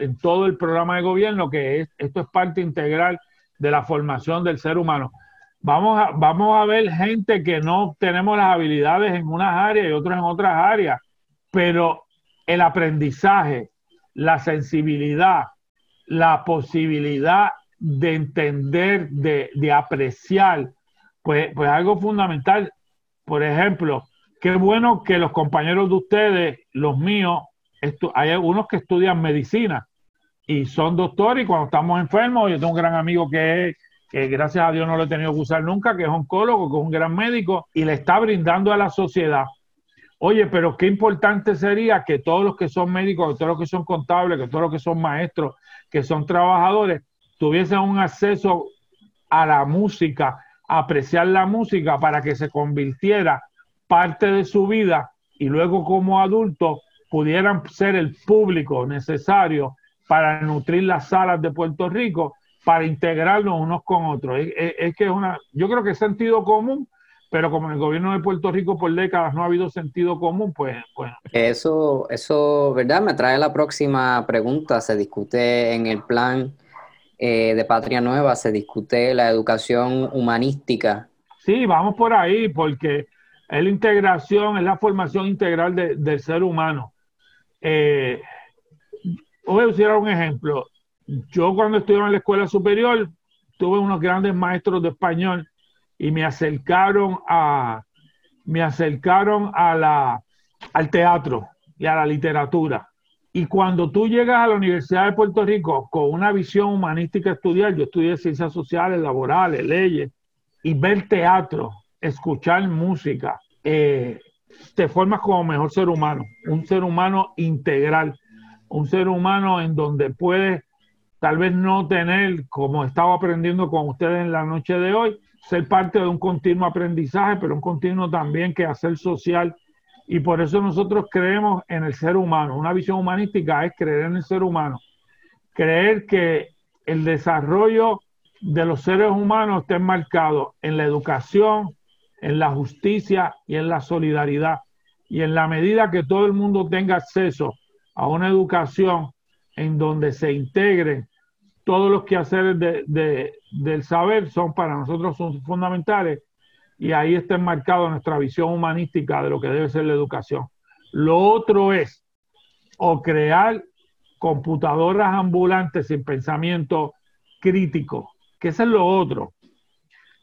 en, todo el programa de gobierno, que es, esto es parte integral de la formación del ser humano. Vamos a, vamos a ver gente que no tenemos las habilidades en unas áreas y otras en otras áreas, pero el aprendizaje, la sensibilidad, la posibilidad de entender, de, de apreciar, pues, pues algo fundamental. Por ejemplo, qué bueno que los compañeros de ustedes, los míos, hay algunos que estudian medicina y son doctores y cuando estamos enfermos, yo tengo un gran amigo que es que gracias a Dios no lo he tenido que usar nunca, que es oncólogo, que es un gran médico y le está brindando a la sociedad. Oye, pero qué importante sería que todos los que son médicos, que todos los que son contables, que todos los que son maestros, que son trabajadores, tuviesen un acceso a la música, apreciar la música para que se convirtiera parte de su vida y luego como adulto pudieran ser el público necesario para nutrir las salas de Puerto Rico, para integrarnos unos con otros. Es, que es una, yo creo que es sentido común, pero como el gobierno de Puerto Rico por décadas no ha habido sentido común, pues bueno. Eso, eso, ¿verdad? Me trae la próxima pregunta. Se discute en el plan eh, de Patria Nueva, se discute la educación humanística. Sí, vamos por ahí, porque es la integración, es la formación integral del ser humano. Eh, voy a usar un ejemplo. Yo cuando estuve en la escuela superior tuve unos grandes maestros de español y me acercaron a me acercaron a la al teatro y a la literatura. Y cuando tú llegas a la Universidad de Puerto Rico con una visión humanística estudiar, yo estudié ciencias sociales, laborales, leyes, y ver teatro, escuchar música, eh, te formas como mejor ser humano, un ser humano integral, un ser humano en donde puedes tal vez no tener, como estaba aprendiendo con ustedes en la noche de hoy, ser parte de un continuo aprendizaje, pero un continuo también que hacer social. Y por eso nosotros creemos en el ser humano. Una visión humanística es creer en el ser humano. Creer que el desarrollo de los seres humanos esté marcado en la educación, en la justicia y en la solidaridad. Y en la medida que todo el mundo tenga acceso a una educación en donde se integren todos los quehaceres de, del saber, son para nosotros son fundamentales y ahí está enmarcado nuestra visión humanística de lo que debe ser la educación. Lo otro es o crear computadoras ambulantes sin pensamiento crítico, que eso es lo otro.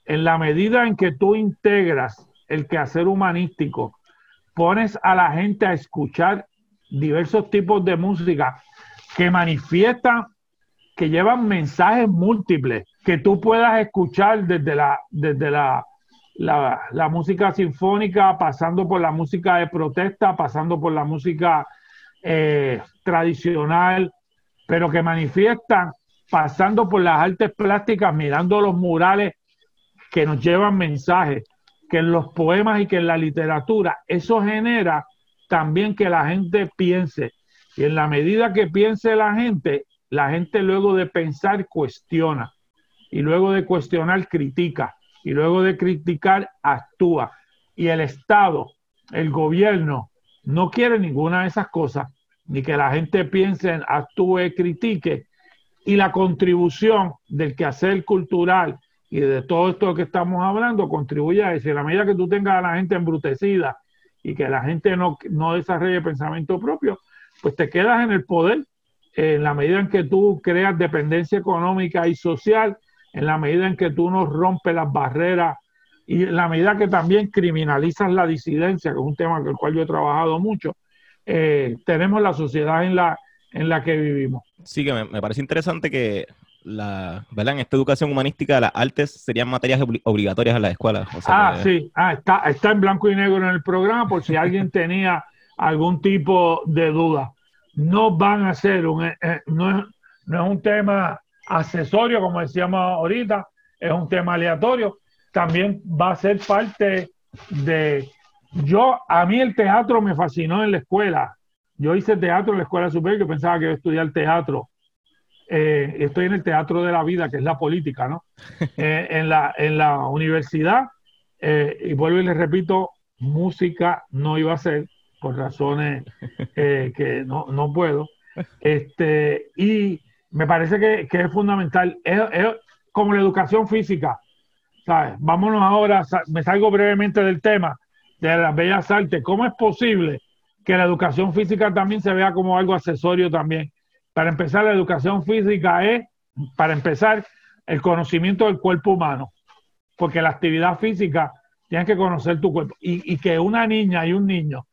En la medida en que tú integras el quehacer humanístico, pones a la gente a escuchar diversos tipos de música que manifiestan, que llevan mensajes múltiples, que tú puedas escuchar desde la, desde la, la, música sinfónica, pasando por la música de protesta, pasando por la música eh, tradicional, pero que manifiestan, pasando por las artes plásticas, mirando los murales que nos llevan mensajes, que en los poemas y que en la literatura, eso genera también que la gente piense. Y en la medida que piense la gente, la gente luego de pensar cuestiona. Y luego de cuestionar critica. Y luego de criticar actúa. Y el Estado, el gobierno, no quiere ninguna de esas cosas. Ni que la gente piense, actúe, critique. Y la contribución del quehacer cultural y de todo esto que estamos hablando contribuye a eso. En la medida que tú tengas a la gente embrutecida y que la gente no, no desarrolle pensamiento propio, pues te quedas en el poder. En la medida en que tú creas dependencia económica y social, en la medida en que tú no rompes las barreras y en la medida que también criminalizas la disidencia, que es un tema con el cual yo he trabajado mucho, eh, tenemos la sociedad en la, en la que vivimos. Sí, que me parece interesante que la, ¿verdad? En esta educación humanística, las artes serían materias obligatorias en la escuela. ah, sí, ah, está, está en blanco y negro en el programa por si alguien tenía algún tipo de duda. No van a ser un, eh, eh, no, es, no es un tema accesorio, como decíamos ahorita, es un tema aleatorio. También va a ser parte de. Yo, a mí el teatro me fascinó en la escuela. Yo hice teatro en la escuela superior, yo pensaba que iba a estudiar teatro eh, estoy en el teatro de la vida, que es la política, ¿no? Eh, en, la, en la universidad, eh, y vuelvo y les repito, música no iba a ser, por razones que no, no, puedo. Este, y me parece que, que es fundamental, es, como la educación física, ¿sabes? Vámonos ahora, me salgo brevemente del tema de las bellas artes. ¿Cómo es posible que la educación física también se vea como algo accesorio también? Para empezar, la educación física es, para empezar, el conocimiento del cuerpo humano, porque la actividad física tienes que conocer tu cuerpo y, que una niña y un niño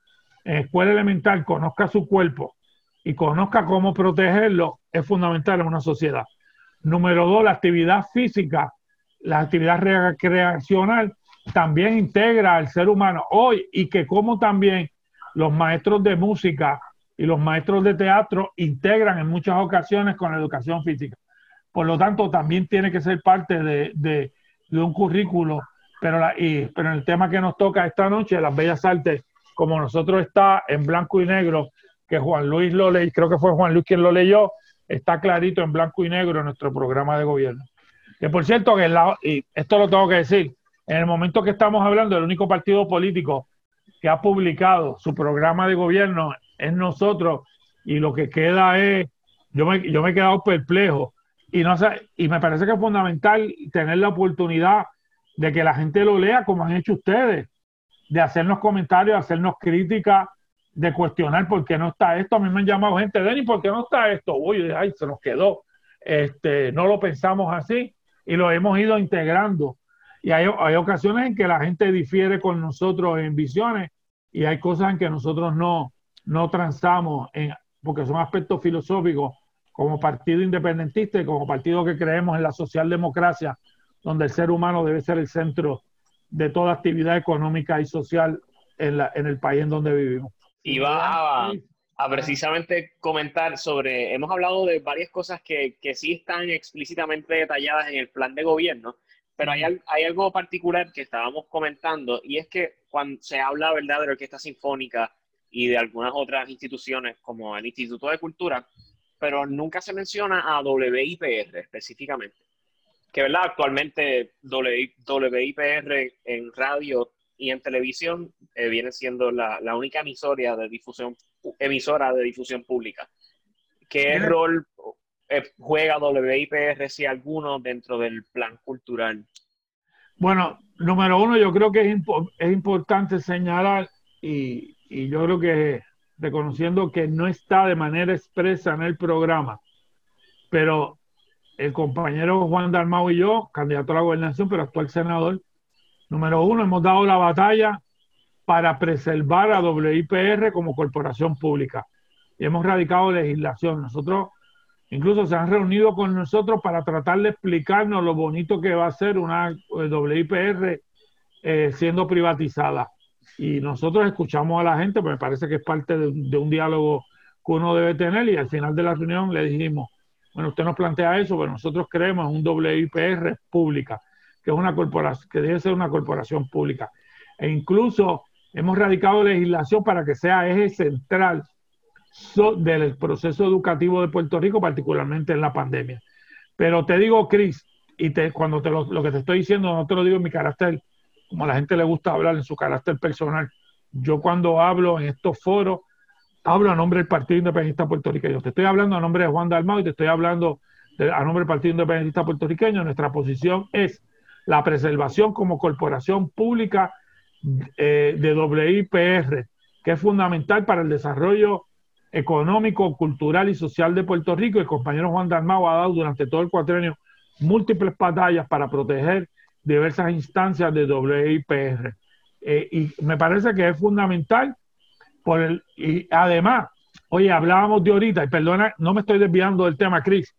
en escuela elemental conozca su cuerpo y conozca cómo protegerlo es fundamental en una sociedad. Número dos, la actividad física, la actividad recreacional también integra al ser humano hoy y que como también los maestros de música y los maestros de teatro integran en muchas ocasiones con la educación física. Por lo tanto, también tiene que ser parte de, un currículo, pero, la, y, pero el tema que nos toca esta noche, las bellas artes, como nosotros está en blanco y negro, que Juan Luis lo leyó, creo que fue Juan Luis quien lo leyó, está clarito en blanco y negro en nuestro programa de gobierno. Que por cierto, que y esto lo tengo que decir, En el momento que estamos hablando, el único partido político que ha publicado su programa de gobierno es nosotros y lo que queda es, yo me, yo me he quedado perplejo y, no y me parece que es fundamental tener la oportunidad de que la gente lo lea como han hecho ustedes, de hacernos comentarios, hacernos críticas, de cuestionar por qué no está esto. A mí me han llamado gente, Denis, ¿por qué no está esto? Uy, ay, se nos quedó. Este, no lo pensamos así y lo hemos ido integrando. Y hay, hay ocasiones en que la gente difiere con nosotros en visiones y hay cosas en que nosotros no, no transamos en, porque son aspectos filosóficos como partido independentista y como partido que creemos en la socialdemocracia, donde el ser humano debe ser el centro de toda actividad económica y social en, la, en el país en donde vivimos. Y va a, precisamente comentar sobre, hemos hablado de varias cosas que, que, sí están explícitamente detalladas en el plan de gobierno, pero hay, hay algo particular que estábamos comentando y es que cuando se habla, ¿verdad?, de la Orquesta Sinfónica y de algunas otras instituciones como el Instituto de Cultura, pero nunca se menciona a WIPR específicamente. Que, ¿verdad?, actualmente WIPR en radio y en televisión eh, viene siendo la, la, única emisora de difusión emisora de difusión pública. ¿Qué rol eh, juega WIPR si alguno dentro del plan cultural? Bueno, número uno, yo creo que es, es importante señalar y, y yo creo que reconociendo que no está de manera expresa en el programa, pero el compañero Juan Dalmau y yo, candidato a la gobernación, pero actual senador, Número uno, hemos dado la batalla para preservar a WIPR como corporación pública y hemos radicado legislación. Nosotros incluso se han reunido con nosotros para tratar de explicarnos lo bonito que va a ser una eh, WIPR eh, siendo privatizada. Y nosotros escuchamos a la gente, pues me parece que es parte de, de, un diálogo que uno debe tener y al final de la reunión le dijimos, bueno, usted nos plantea eso, pero nosotros creemos en un WIPR pública que es una corporación, que debe ser una corporación pública. E incluso hemos radicado legislación para que sea eje central del proceso educativo de Puerto Rico, particularmente en la pandemia. Pero te digo, Cris, y te, cuando te lo, lo, que te estoy diciendo, no te lo digo en mi carácter, como a la gente le gusta hablar en su carácter personal. Yo cuando hablo en estos foros, hablo a nombre del Partido Independentista Puertorriqueño. Te estoy hablando a nombre de Juan Dalmau y te estoy hablando a nombre del Partido Independentista Puertorriqueño. Nuestra posición es la preservación como corporación pública eh, de WIPR, que es fundamental para el desarrollo económico, cultural y social de Puerto Rico. El compañero Juan Dalmau ha dado durante todo el cuatrenio múltiples batallas para proteger diversas instancias de WIPR. Eh, y me parece que es fundamental por el, y además, oye, hablábamos de ahorita, y perdona, no me estoy desviando del tema, Cris,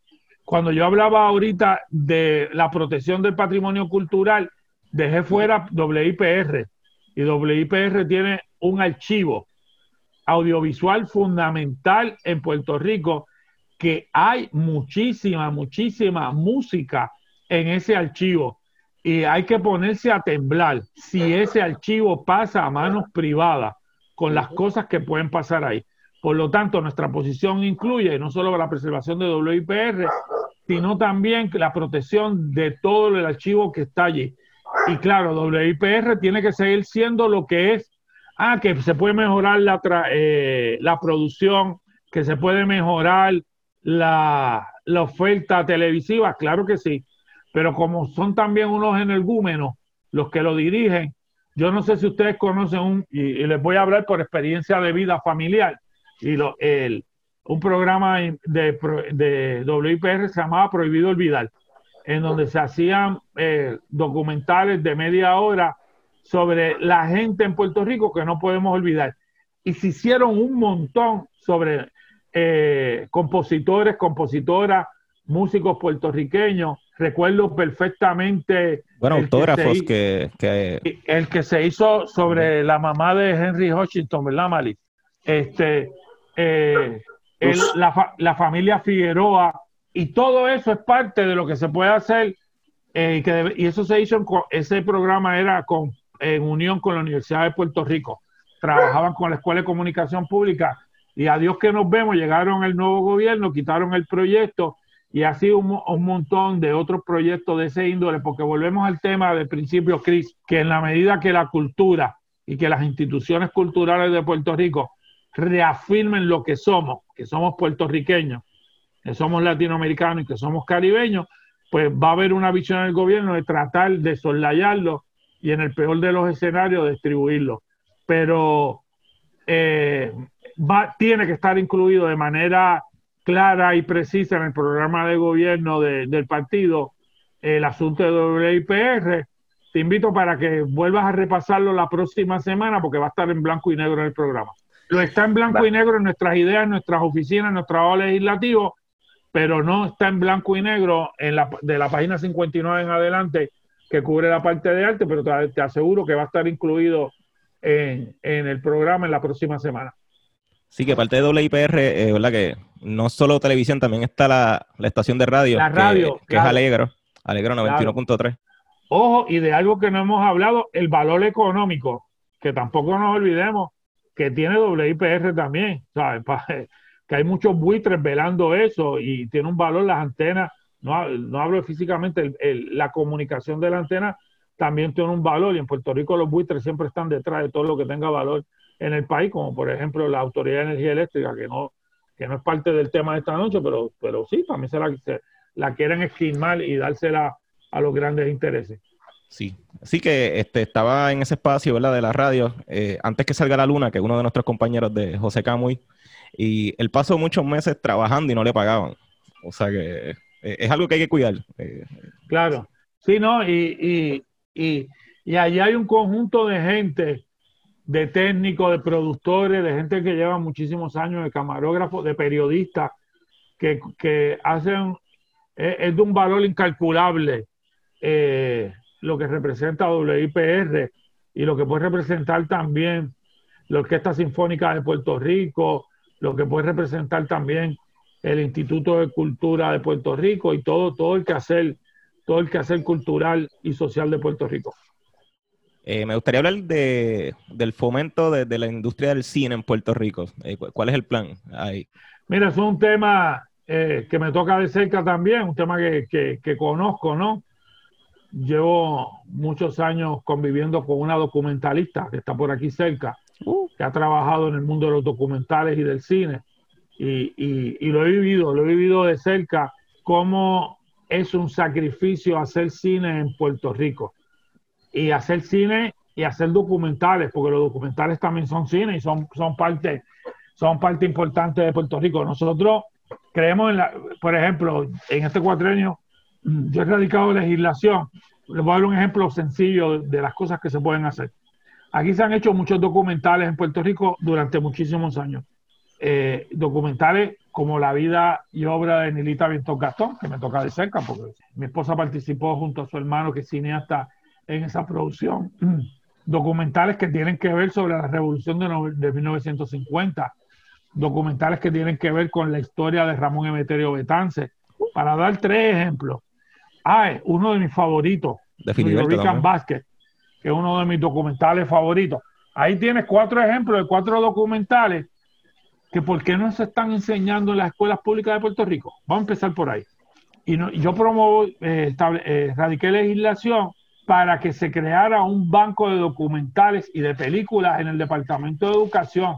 cuando yo hablaba ahorita de la protección del patrimonio cultural, dejé fuera WIPR. Y WIPR tiene un archivo audiovisual fundamental en Puerto Rico, que hay muchísima, muchísima música en ese archivo. Y hay que ponerse a temblar si ese archivo pasa a manos privadas con las cosas que pueden pasar ahí. Por lo tanto, nuestra posición incluye no solo la preservación de WIPR, sino también la protección de todo el archivo que está allí. Y claro, WIPR tiene que seguir siendo lo que es, ah, que se puede mejorar la, eh, la producción, que se puede mejorar la, la oferta televisiva, claro que sí, pero como son también unos energúmenos los que lo dirigen, yo no sé si ustedes conocen un, y, y les voy a hablar por experiencia de vida familiar, y lo, el, un programa de, de WIPR se llamaba Prohibido Olvidar, en donde se hacían eh, documentales de media hora sobre la gente en Puerto Rico que no podemos olvidar. Y se hicieron un montón sobre eh, compositores, compositoras, músicos puertoriqueño Recuerdo perfectamente. Bueno, autógrafos que, que, El que se hizo sobre la mamá de Henry Washington, ¿verdad, Mali? Este, eh, la, la, familia Figueroa, y todo eso es parte de lo que se puede hacer. Eh, y, eso se hizo, en, ese programa era con, en unión con la Universidad de Puerto Rico. Trabajaban con la Escuela de Comunicación Pública y a Dios que nos vemos, llegaron el nuevo gobierno, quitaron el proyecto y así un, un montón de otros proyectos de ese índole, porque volvemos al tema del principio, Cris, que en la medida que la cultura y que las instituciones culturales de Puerto Rico reafirmen lo que somos, que somos puertorriqueños, que somos latinoamericanos y que somos caribeños, pues va a haber una visión del gobierno de tratar de soslayarlo y en el peor de los escenarios distribuirlo. Pero eh, tiene que estar incluido de manera clara y precisa en el programa de gobierno del partido el asunto de WIPR. Te invito para que vuelvas a repasarlo la próxima semana porque va a estar en blanco y negro en el programa. Lo está en blanco y negro en nuestras ideas, en nuestras oficinas, en nuestro trabajo legislativo, pero no está en blanco y negro en la, de la página 59 en adelante que cubre la parte de arte, pero te, aseguro que va a estar incluido en, el programa en la próxima semana. Sí, que parte de WIPR, eh, ¿verdad? Que no solo televisión, también está la, estación de radio. La radio. Que, es Alegro, Alegro 91.3. Ojo, y de algo que no hemos hablado, el valor económico, que tampoco nos olvidemos que tiene WIPR también, ¿sabes? que hay muchos buitres velando eso y tiene un valor las antenas, no, no hablo físicamente, la comunicación de la antena también tiene un valor y en Puerto Rico los buitres siempre están detrás de todo lo que tenga valor en el país, como por ejemplo la Autoridad de Energía Eléctrica, que no, que no es parte del tema de esta noche, pero, pero sí, también se la, la quieren esquimar y dársela a los grandes intereses. Sí, así que este, estaba en ese espacio ¿verdad? de la radio, eh, antes que salga la luna, que uno de nuestros compañeros de José Camuy, y él pasó muchos meses trabajando y no le pagaban. O sea que eh, es algo que hay que cuidar. Eh, claro, sí, ¿no? Y, y, y, allí hay un conjunto de gente, de técnicos, de productores, de gente que lleva muchísimos años, de camarógrafos, de periodistas, que, que hacen, es, de un valor incalculable. Lo que representa WIPR y lo que puede representar también la Orquesta Sinfónica de Puerto Rico, lo que puede representar también el Instituto de Cultura de Puerto Rico y todo, todo el quehacer, todo el quehacer cultural y social de Puerto Rico. Eh, me gustaría hablar de, del fomento de, la industria del cine en Puerto Rico. Eh, ¿Cuál es el plan ahí? Mira, es un tema eh, que me toca de cerca también, un tema que, que conozco, ¿no? Llevo muchos años conviviendo con una documentalista que está por aquí cerca, uh. que ha trabajado en el mundo de los documentales y del cine. Y, y, lo he vivido, lo he vivido de cerca, cómo es un sacrificio hacer cine en Puerto Rico. Y hacer cine y hacer documentales, porque los documentales también son cine y son, son, parte, son parte importante de Puerto Rico. Nosotros creemos en la, por ejemplo, en este cuatrenio yo he radicado legislación. Les voy a dar un ejemplo sencillo de, las cosas que se pueden hacer. Aquí se han hecho muchos documentales en Puerto Rico durante muchísimos años. Eh, documentales como la vida y obra de Nilita Viento Gastón, que me toca de cerca, porque mi esposa participó junto a su hermano, que es cineasta, en esa producción. Documentales que tienen que ver sobre la revolución de, de 1950, documentales que tienen que ver con la historia de Ramón Emeterio Betance, para dar tres ejemplos. Ah, uno de mis favoritos, Rican Basket, que es uno de mis documentales favoritos. Ahí tienes cuatro ejemplos de cuatro documentales que por qué no se están enseñando en las escuelas públicas de Puerto Rico. Vamos a empezar por ahí. Y yo promuevo, eh, eh, radiqué legislación para que se creara un banco de documentales y de películas en el Departamento de Educación.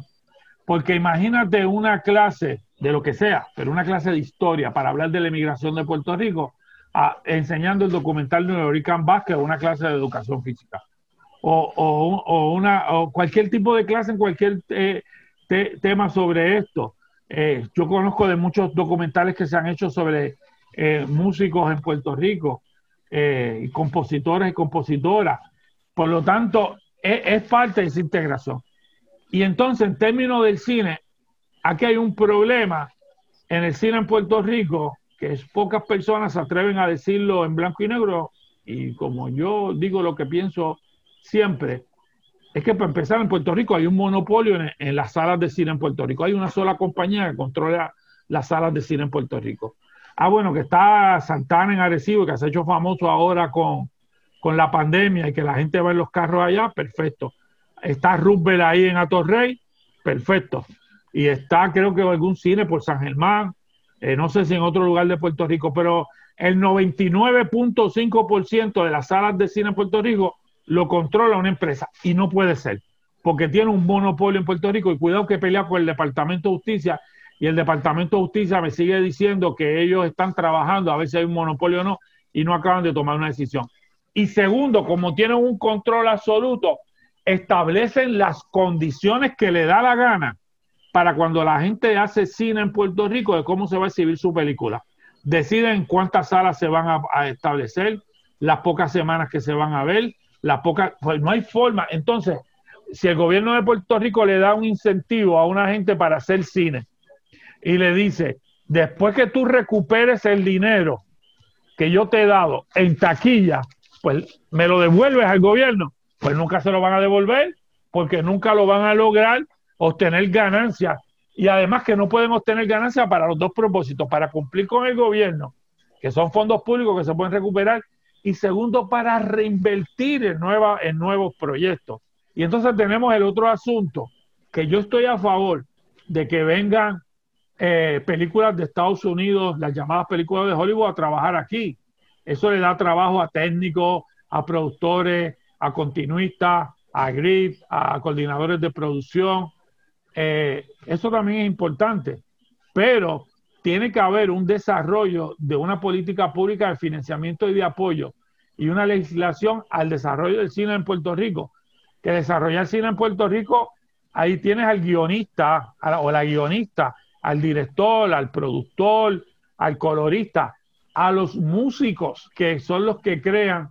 Porque imagínate una clase de lo que sea, pero una clase de historia para hablar de la emigración de Puerto Rico, enseñando el documental de Vázquez o una clase de educación física. O, una, o cualquier tipo de clase en cualquier eh, tema sobre esto. Eh, yo conozco de muchos documentales que se han hecho sobre eh, músicos en Puerto Rico, y compositores y compositoras. Por lo tanto, es, es parte de esa integración. Y entonces, en términos del cine, aquí hay un problema en el cine en Puerto Rico que pocas personas se atreven a decirlo en blanco y negro, y como yo digo lo que pienso siempre, es que para empezar en Puerto Rico hay un monopolio en, las salas de cine en Puerto Rico. Hay una sola compañía que controla las salas de cine en Puerto Rico. Ah, bueno, que está Santana en Arecibo, que se ha hecho famoso ahora con, con la pandemia y que la gente va en los carros allá, perfecto. Está Rubber ahí en Atorrey, perfecto. Y está, creo que algún cine por San Germán, eh, no sé si en otro lugar de Puerto Rico, pero el 99.5% de las salas de cine en Puerto Rico lo controla una empresa y no puede ser, porque tiene un monopolio en Puerto Rico y cuidado que pelea con el Departamento de Justicia y el Departamento de Justicia me sigue diciendo que ellos están trabajando a ver si hay un monopolio o no y no acaban de tomar una decisión. Y segundo, como tienen un control absoluto, establecen las condiciones que le da la gana para cuando la gente hace cine en Puerto Rico de cómo se va a exhibir su película. Deciden cuántas salas se van a, establecer, las pocas semanas que se van a ver, las pocas, pues no hay forma. Entonces, si el gobierno de Puerto Rico le da un incentivo a una gente para hacer cine y le dice, después que tú recuperes el dinero que yo te he dado en taquilla, pues me lo devuelves al gobierno, pues nunca se lo van a devolver porque nunca lo van a lograr obtener ganancias y además que no pueden obtener ganancias para los dos propósitos, para cumplir con el gobierno, que son fondos públicos que se pueden recuperar, y segundo, para reinvertir en, nueva, en nuevos proyectos. Y entonces tenemos el otro asunto, que yo estoy a favor de que vengan eh, películas de Estados Unidos, las llamadas películas de Hollywood, a trabajar aquí. Eso le da trabajo a técnicos, a productores, a continuistas, a grid, a coordinadores de producción. Eh, eso también es importante, pero tiene que haber un desarrollo de una política pública de financiamiento y de apoyo y una legislación al desarrollo del cine en Puerto Rico. Que desarrollar cine en Puerto Rico, ahí tienes al guionista o la guionista, al director, al productor, al colorista, a los músicos que son los que crean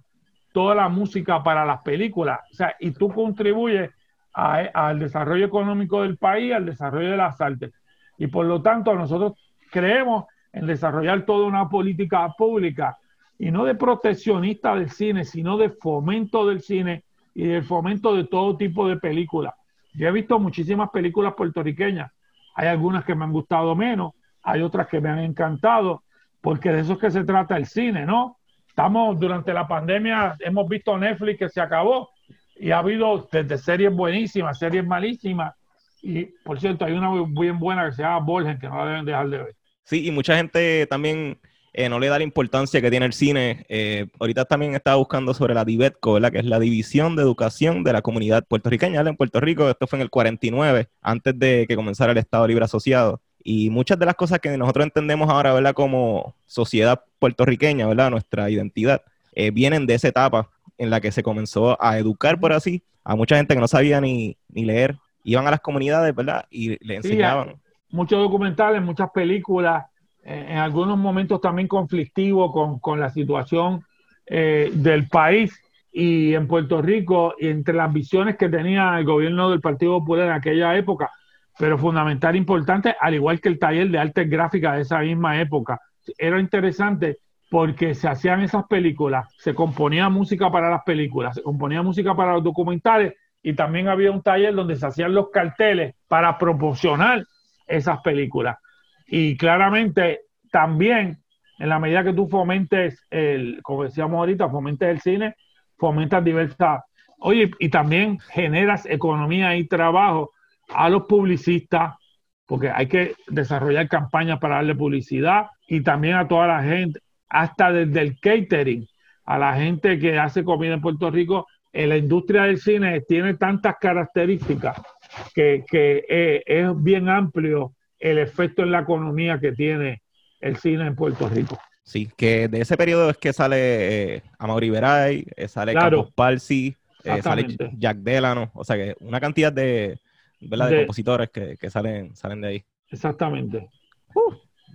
toda la música para las películas. O sea, y tú contribuyes al desarrollo económico del país, al desarrollo de las artes. Y por lo tanto, nosotros creemos en desarrollar toda una política pública y no de proteccionista del cine, sino de fomento del cine y del fomento de todo tipo de películas. Yo he visto muchísimas películas puertorriqueñas. Hay algunas que me han gustado menos, hay otras que me han encantado, porque de eso es que se trata el cine, ¿no? Estamos durante la pandemia, hemos visto Netflix que se acabó y ha habido desde series buenísimas, series malísimas. Y por cierto, hay una muy buena que se llama Borgen, que no la deben dejar de ver. Sí, y mucha gente también eh, no le da la importancia que tiene el cine. Eh, ahorita también estaba buscando sobre la DIVETCO, ¿verdad? que es la División de Educación de la Comunidad Puertorriqueña en Puerto Rico. Esto fue en el 49, antes de que comenzara el Estado Libre Asociado. Y muchas de las cosas que nosotros entendemos ahora, ¿verdad? Como sociedad puertorriqueña, ¿verdad? Nuestra identidad, eh, vienen de esa etapa en la que se comenzó a educar, por así, a mucha gente que no sabía ni, ni leer. Iban a las comunidades, ¿verdad? Y le enseñaban. muchos documentales, muchas películas, eh, en algunos momentos también conflictivos con, con la situación eh, del país y en Puerto Rico, y entre las visiones que tenía el gobierno del Partido Popular en aquella época, pero fundamental, importante, al igual que el taller de artes gráficas de esa misma época. Era interesante porque se hacían esas películas, se componía música para las películas, se componía música para los documentales y también había un taller donde se hacían los carteles para proporcionar esas películas. Y claramente también, en la medida que tú fomentes, el, como decíamos ahorita, fomentes el cine, fomentas diversidad. Oye, y también generas economía y trabajo a los publicistas, porque hay que desarrollar campañas para darle publicidad y también a toda la gente, hasta desde el catering, a la gente que hace comida en Puerto Rico. En la industria del cine tiene tantas características que, eh, es bien amplio el efecto en la economía que tiene el cine en Puerto Rico. Sí, que de ese periodo es que sale eh, Amaury Veray, eh, sale Carlos Palsi, sale Jack Delano, o sea que una cantidad de, ¿verdad? de, compositores que, que, salen, salen de ahí. Exactamente.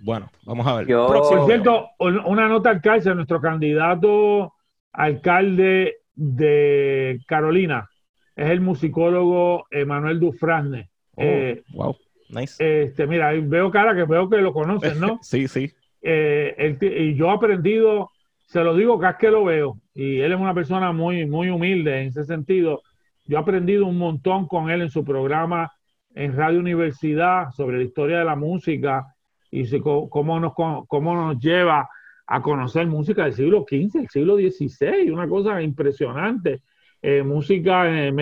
Bueno, vamos a ver. Por cierto, una nota al alcalde, nuestro candidato alcalde de Carolina es el musicólogo Emanuel Dufrasne. Oh, eh, wow, nice. Este, mira, veo cara que veo que lo conocen, ¿no? sí, sí. Eh, y yo he aprendido, se lo digo cada que lo veo, y él es una persona muy, muy humilde en ese sentido. Yo he aprendido un montón con él en su programa en Radio Universidad sobre la historia de la música y cómo nos, cómo nos lleva a conocer música del siglo XV, el siglo XVI, una cosa impresionante. Eh, música en el,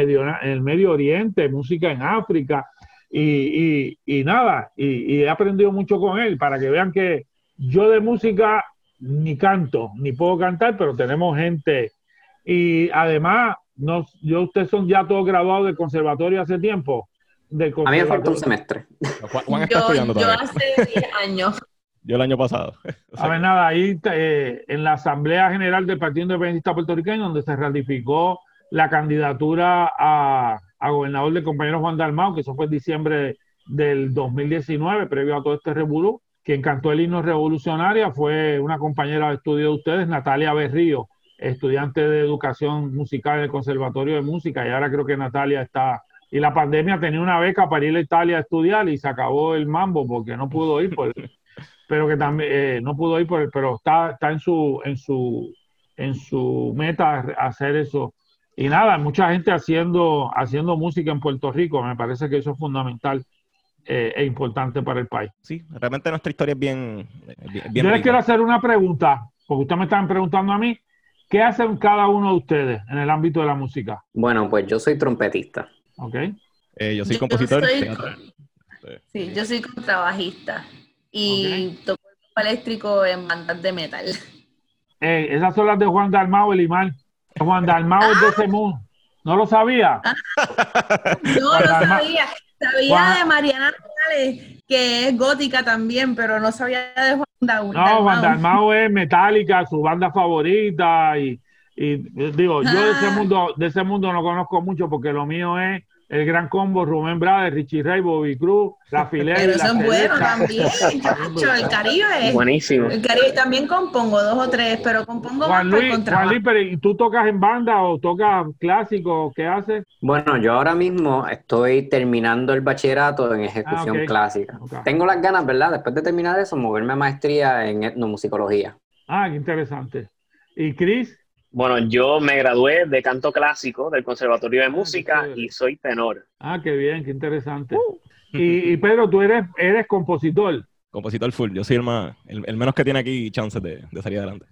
Medio, Oriente, música en África. y, y, nada, y, he aprendido mucho con él para que vean que yo de música ni canto, ni puedo cantar, pero tenemos gente. Y además, no, yo, ustedes son ya todos graduados del conservatorio hace tiempo. A mí me falta un semestre. Juan, está yo, yo hace 10 años. Yo el año pasado. a ver, nada, ahí eh, en la Asamblea General del Partido Independentista Puertorriqueño, donde se ratificó la candidatura a, a gobernador del compañero Juan Dalmao, que eso fue en diciembre del 2019, previo a todo este revolú. Quien cantó el himno revolucionaria fue una compañera de estudio de ustedes, Natalia Berrío, estudiante de educación musical en el Conservatorio de Música, y ahora creo que Natalia está y la pandemia tenía una beca para ir a Italia a estudiar y se acabó el mambo porque no pudo ir, por, pero que también eh, no pudo ir, por, pero está, está en su en su en su meta hacer eso. Y nada, mucha gente haciendo haciendo música en Puerto Rico, me parece que eso es fundamental eh, e importante para el país. Sí, realmente nuestra historia es bien, bien, Yo les quiero hacer una pregunta, porque ustedes me están preguntando a mí, ¿qué hacen cada uno de ustedes en el ámbito de la música? Bueno, pues yo soy trompetista. Ok. Eh, yo soy compositor. sí, yo soy contrabajista y toco el eléctrico en bandas de metal. Eh, esas son las de Juan Dalmao, Elimar. Juan Dalmao es de ese mundo. ¿No lo sabía? no, lo sabía. Sabía de Mariana Morales, que es gótica también, pero no sabía de Juan Dalmao. No, Juan Dalmao es metálica, su banda favorita y y digo, yo de ese ah. mundo, de ese mundo no conozco mucho porque lo mío es el Gran Combo, Rubén Brades, Richie Ray, Bobby Cruz, La Filera. Pero son buenos también, el Caribe. Buenísimo. El Caribe también compongo dos o tres, pero compongo Juan Luis, Juan Luis, pero ¿y tú tocas en banda o tocas clásico? ¿Qué haces? Bueno, yo ahora mismo estoy terminando el bachillerato en ejecución ah, clásica. Tengo las ganas, ¿verdad? Después de terminar eso, moverme a maestría en etnomusicología. Ah, qué interesante. ¿Y Cris? Bueno, yo me gradué de canto clásico del Conservatorio de ah, Música y soy tenor. Ah, qué bien, qué interesante. Uh. Y, Pedro, tú eres, eres compositor. Compositor full, yo soy el, más, el, menos que tiene aquí chances de, salir adelante.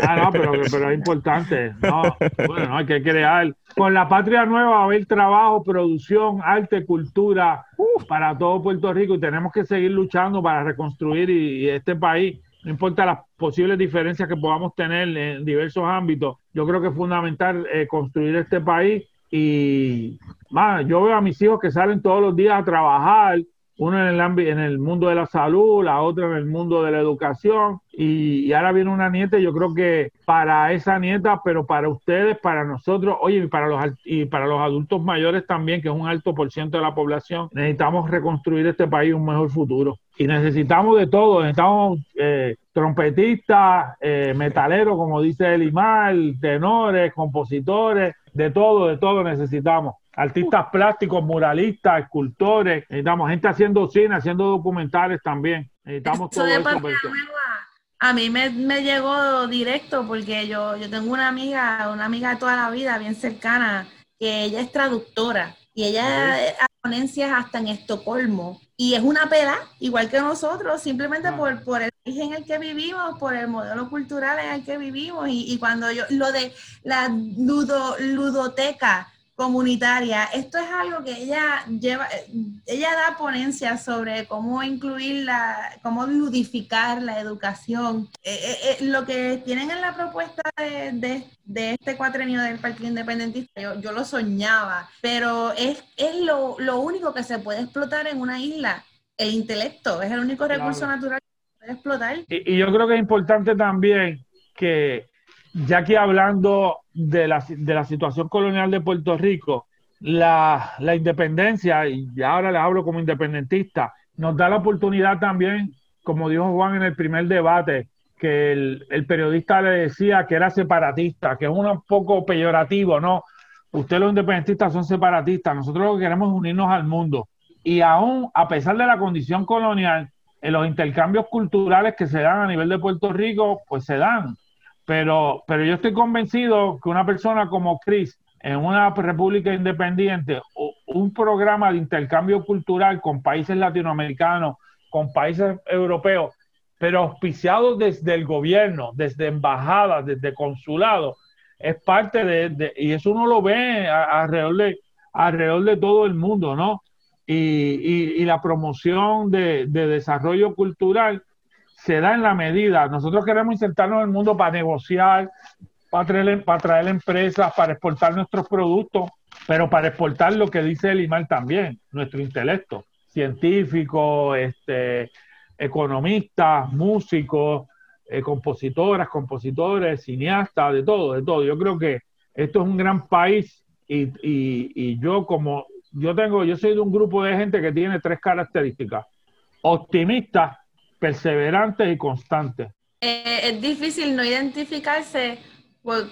Ah, no, pero, pero es importante. No, bueno, hay que crear. Con la Patria Nueva va a haber trabajo, producción, arte, cultura para todo Puerto Rico y tenemos que seguir luchando para reconstruir y este país no importa las posibles diferencias que podamos tener en diversos ámbitos, yo creo que es fundamental eh, construir este país y más, yo veo a mis hijos que salen todos los días a trabajar, uno en el, mundo de la salud, la otra en el mundo de la educación, y, ahora viene una nieta, yo creo que para esa nieta, pero para ustedes, para nosotros, oye, y para los, y para los adultos mayores también, que es un alto por ciento de la población, necesitamos reconstruir este país un mejor futuro. Y necesitamos de todo, necesitamos eh, trompetistas, eh, metaleros, como dice Elimar, tenores, compositores, de todo, de todo necesitamos artistas plásticos, muralistas, escultores, necesitamos gente haciendo cine, haciendo documentales también. Necesitamos todo eso. a mí me, llegó directo porque yo, yo tengo una amiga, una amiga de toda la vida, bien cercana, que ella es traductora y ella hace ponencias hasta en Estocolmo. Y es una peda, igual que nosotros, simplemente ah. por, por el país en el que vivimos, por el modelo cultural en el que vivimos. Y, y cuando yo, lo de la ludo, ludoteca, comunitaria. Esto es algo que ella lleva, ella da ponencias sobre cómo incluir la, cómo ludificar la educación. Eh, eh, eh, lo que tienen en la propuesta de, de, este cuatrenio del Partido Independentista, yo, yo lo soñaba, pero es, es lo, lo, único que se puede explotar en una isla. El intelecto es el único recurso natural que se puede explotar. Y, y yo creo que es importante también que ya que hablando de la, de la situación colonial de Puerto Rico, la, la, independencia, y ahora le hablo como independentista, nos da la oportunidad también, como dijo Juan en el primer debate, que el, el periodista le decía que era separatista, que es un poco peyorativo, ¿no? Ustedes los independentistas son separatistas, nosotros lo que queremos es unirnos al mundo. Y aún, a pesar de la condición colonial, en los intercambios culturales que se dan a nivel de Puerto Rico, pues se dan. Pero, pero yo estoy convencido que una persona como Chris, en una república independiente, un programa de intercambio cultural con países latinoamericanos, con países europeos, pero auspiciado desde el gobierno, desde embajadas, desde consulados, es parte de, y eso uno lo ve alrededor de, alrededor de todo el mundo, ¿no? y, la promoción de, desarrollo cultural se da en la medida. Nosotros queremos insertarnos en el mundo para negociar, para traer, para traer empresas, para exportar nuestros productos, pero para exportar lo que dice el IMAL también, nuestro intelecto, científico, este, economistas, músicos, eh, compositoras, compositores, cineastas, de todo, de todo. Yo creo que esto es un gran país y, y yo como yo tengo, yo soy de un grupo de gente que tiene tres características: optimistas, perseverantes y constantes. Eh, es difícil no identificarse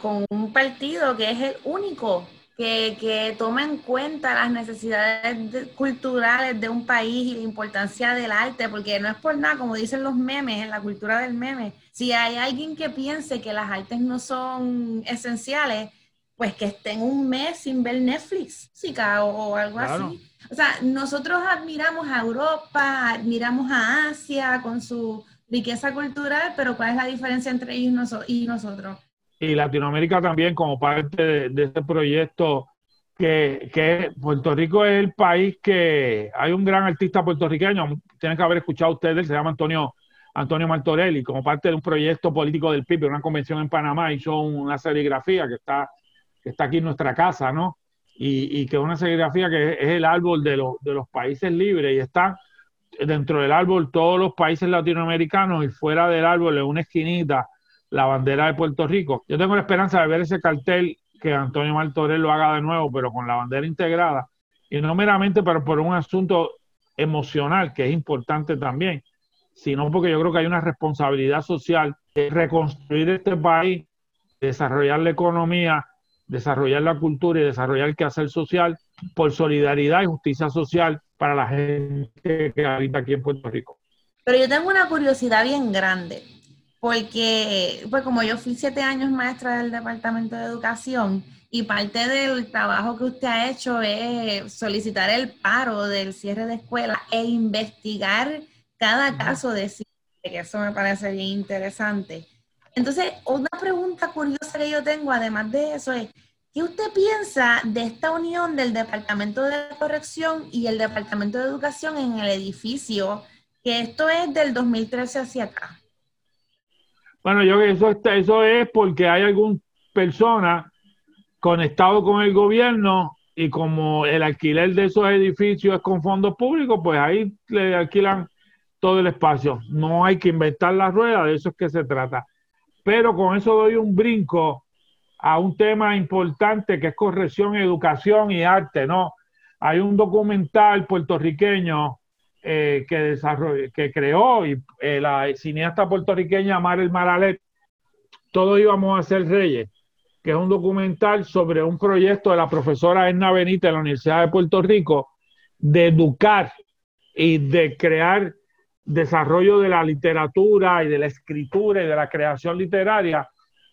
con un partido que es el único que, que, toma en cuenta las necesidades culturales de un país y la importancia del arte, porque no es por nada, como dicen los memes, en la cultura del meme, si hay alguien que piense que las artes no son esenciales, pues que estén un mes sin ver Netflix, música o, algo así. O sea, nosotros admiramos a Europa, admiramos a Asia con su riqueza cultural, pero ¿cuál es la diferencia entre ellos y nosotros? Y Latinoamérica también como parte de, este proyecto que, que, Puerto Rico es el país que hay un gran artista puertorriqueño, tienen que haber escuchado ustedes, se llama Antonio Antonio Martorelli, como parte de un proyecto político del PIB, una convención en Panamá, hizo una serigrafía que está que está aquí en nuestra casa, ¿no? Y, y que es una serigrafía que es, el árbol de, de los países libres y está dentro del árbol todos los países latinoamericanos y fuera del árbol en una esquinita la bandera de Puerto Rico. Yo tengo la esperanza de ver ese cartel que Antonio Martorell lo haga de nuevo, pero con la bandera integrada y no meramente pero por un asunto emocional que es importante también, sino porque yo creo que hay una responsabilidad social de reconstruir este país, desarrollar la economía desarrollar la cultura y desarrollar el quehacer social por solidaridad y justicia social para la gente que habita aquí en Puerto Rico. Pero yo tengo una curiosidad bien grande, porque pues como yo fui siete años maestra del Departamento de Educación y parte del trabajo que usted ha hecho es solicitar el paro del cierre de escuelas e investigar cada caso de cierre, que eso me parece bien interesante. Entonces, una pregunta curiosa que yo tengo, además de eso, es, ¿qué usted piensa de esta unión del Departamento de Corrección y el Departamento de Educación en el edificio? Que esto es del 2013 hacia acá. Bueno, yo eso, eso es porque hay alguna persona conectado con el gobierno y como el alquiler de esos edificios es con fondos públicos, pues ahí le alquilan todo el espacio. No hay que inventar la rueda, de eso es que se trata pero con eso doy un brinco a un tema importante que es corrección, educación y arte, ¿no? Hay un documental puertorriqueño eh, que, que creó y eh, la cineasta puertorriqueña Marel Maralet, Todos íbamos a ser reyes, que es un documental sobre un proyecto de la profesora Edna Benítez de la Universidad de Puerto Rico de educar y de crear desarrollo de la literatura y de la escritura y de la creación literaria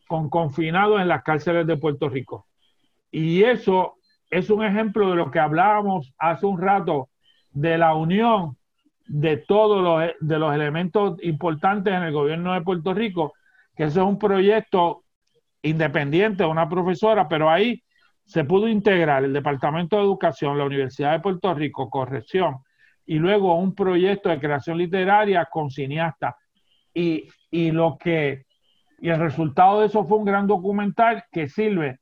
con confinados en las cárceles de Puerto Rico. Y eso es un ejemplo de lo que hablábamos hace un rato de la unión de todos los, de los elementos importantes en el gobierno de Puerto Rico, que eso es un proyecto independiente de una profesora, pero ahí se pudo integrar el Departamento de Educación, la Universidad de Puerto Rico, Corrección, y luego un proyecto de creación literaria con cineastas. Y, y, lo que, y el resultado de eso fue un gran documental que sirve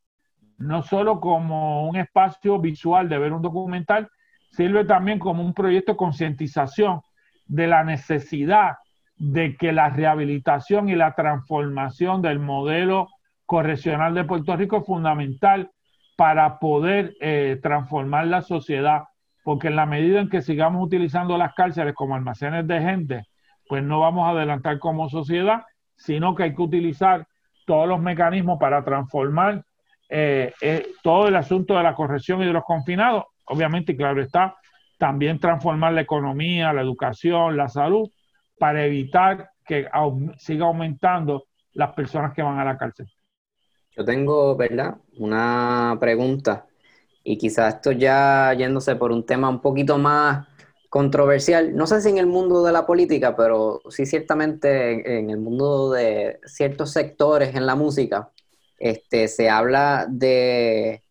no solo como un espacio visual de ver un documental, sirve también como un proyecto de concientización de la necesidad de que la rehabilitación y la transformación del modelo correccional de Puerto Rico es fundamental para poder eh, transformar la sociedad porque en la medida en que sigamos utilizando las cárceles como almacenes de gente, pues no vamos a adelantar como sociedad, sino que hay que utilizar todos los mecanismos para transformar eh, eh, todo el asunto de la corrección y de los confinados. Obviamente, claro está, también transformar la economía, la educación, la salud, para evitar que siga aumentando las personas que van a la cárcel. Yo tengo, ¿verdad? Una pregunta y quizás esto ya yéndose por un tema un poquito más controversial, no sé si en el mundo de la política, pero sí ciertamente en, el mundo de ciertos sectores en la música, este, se habla de,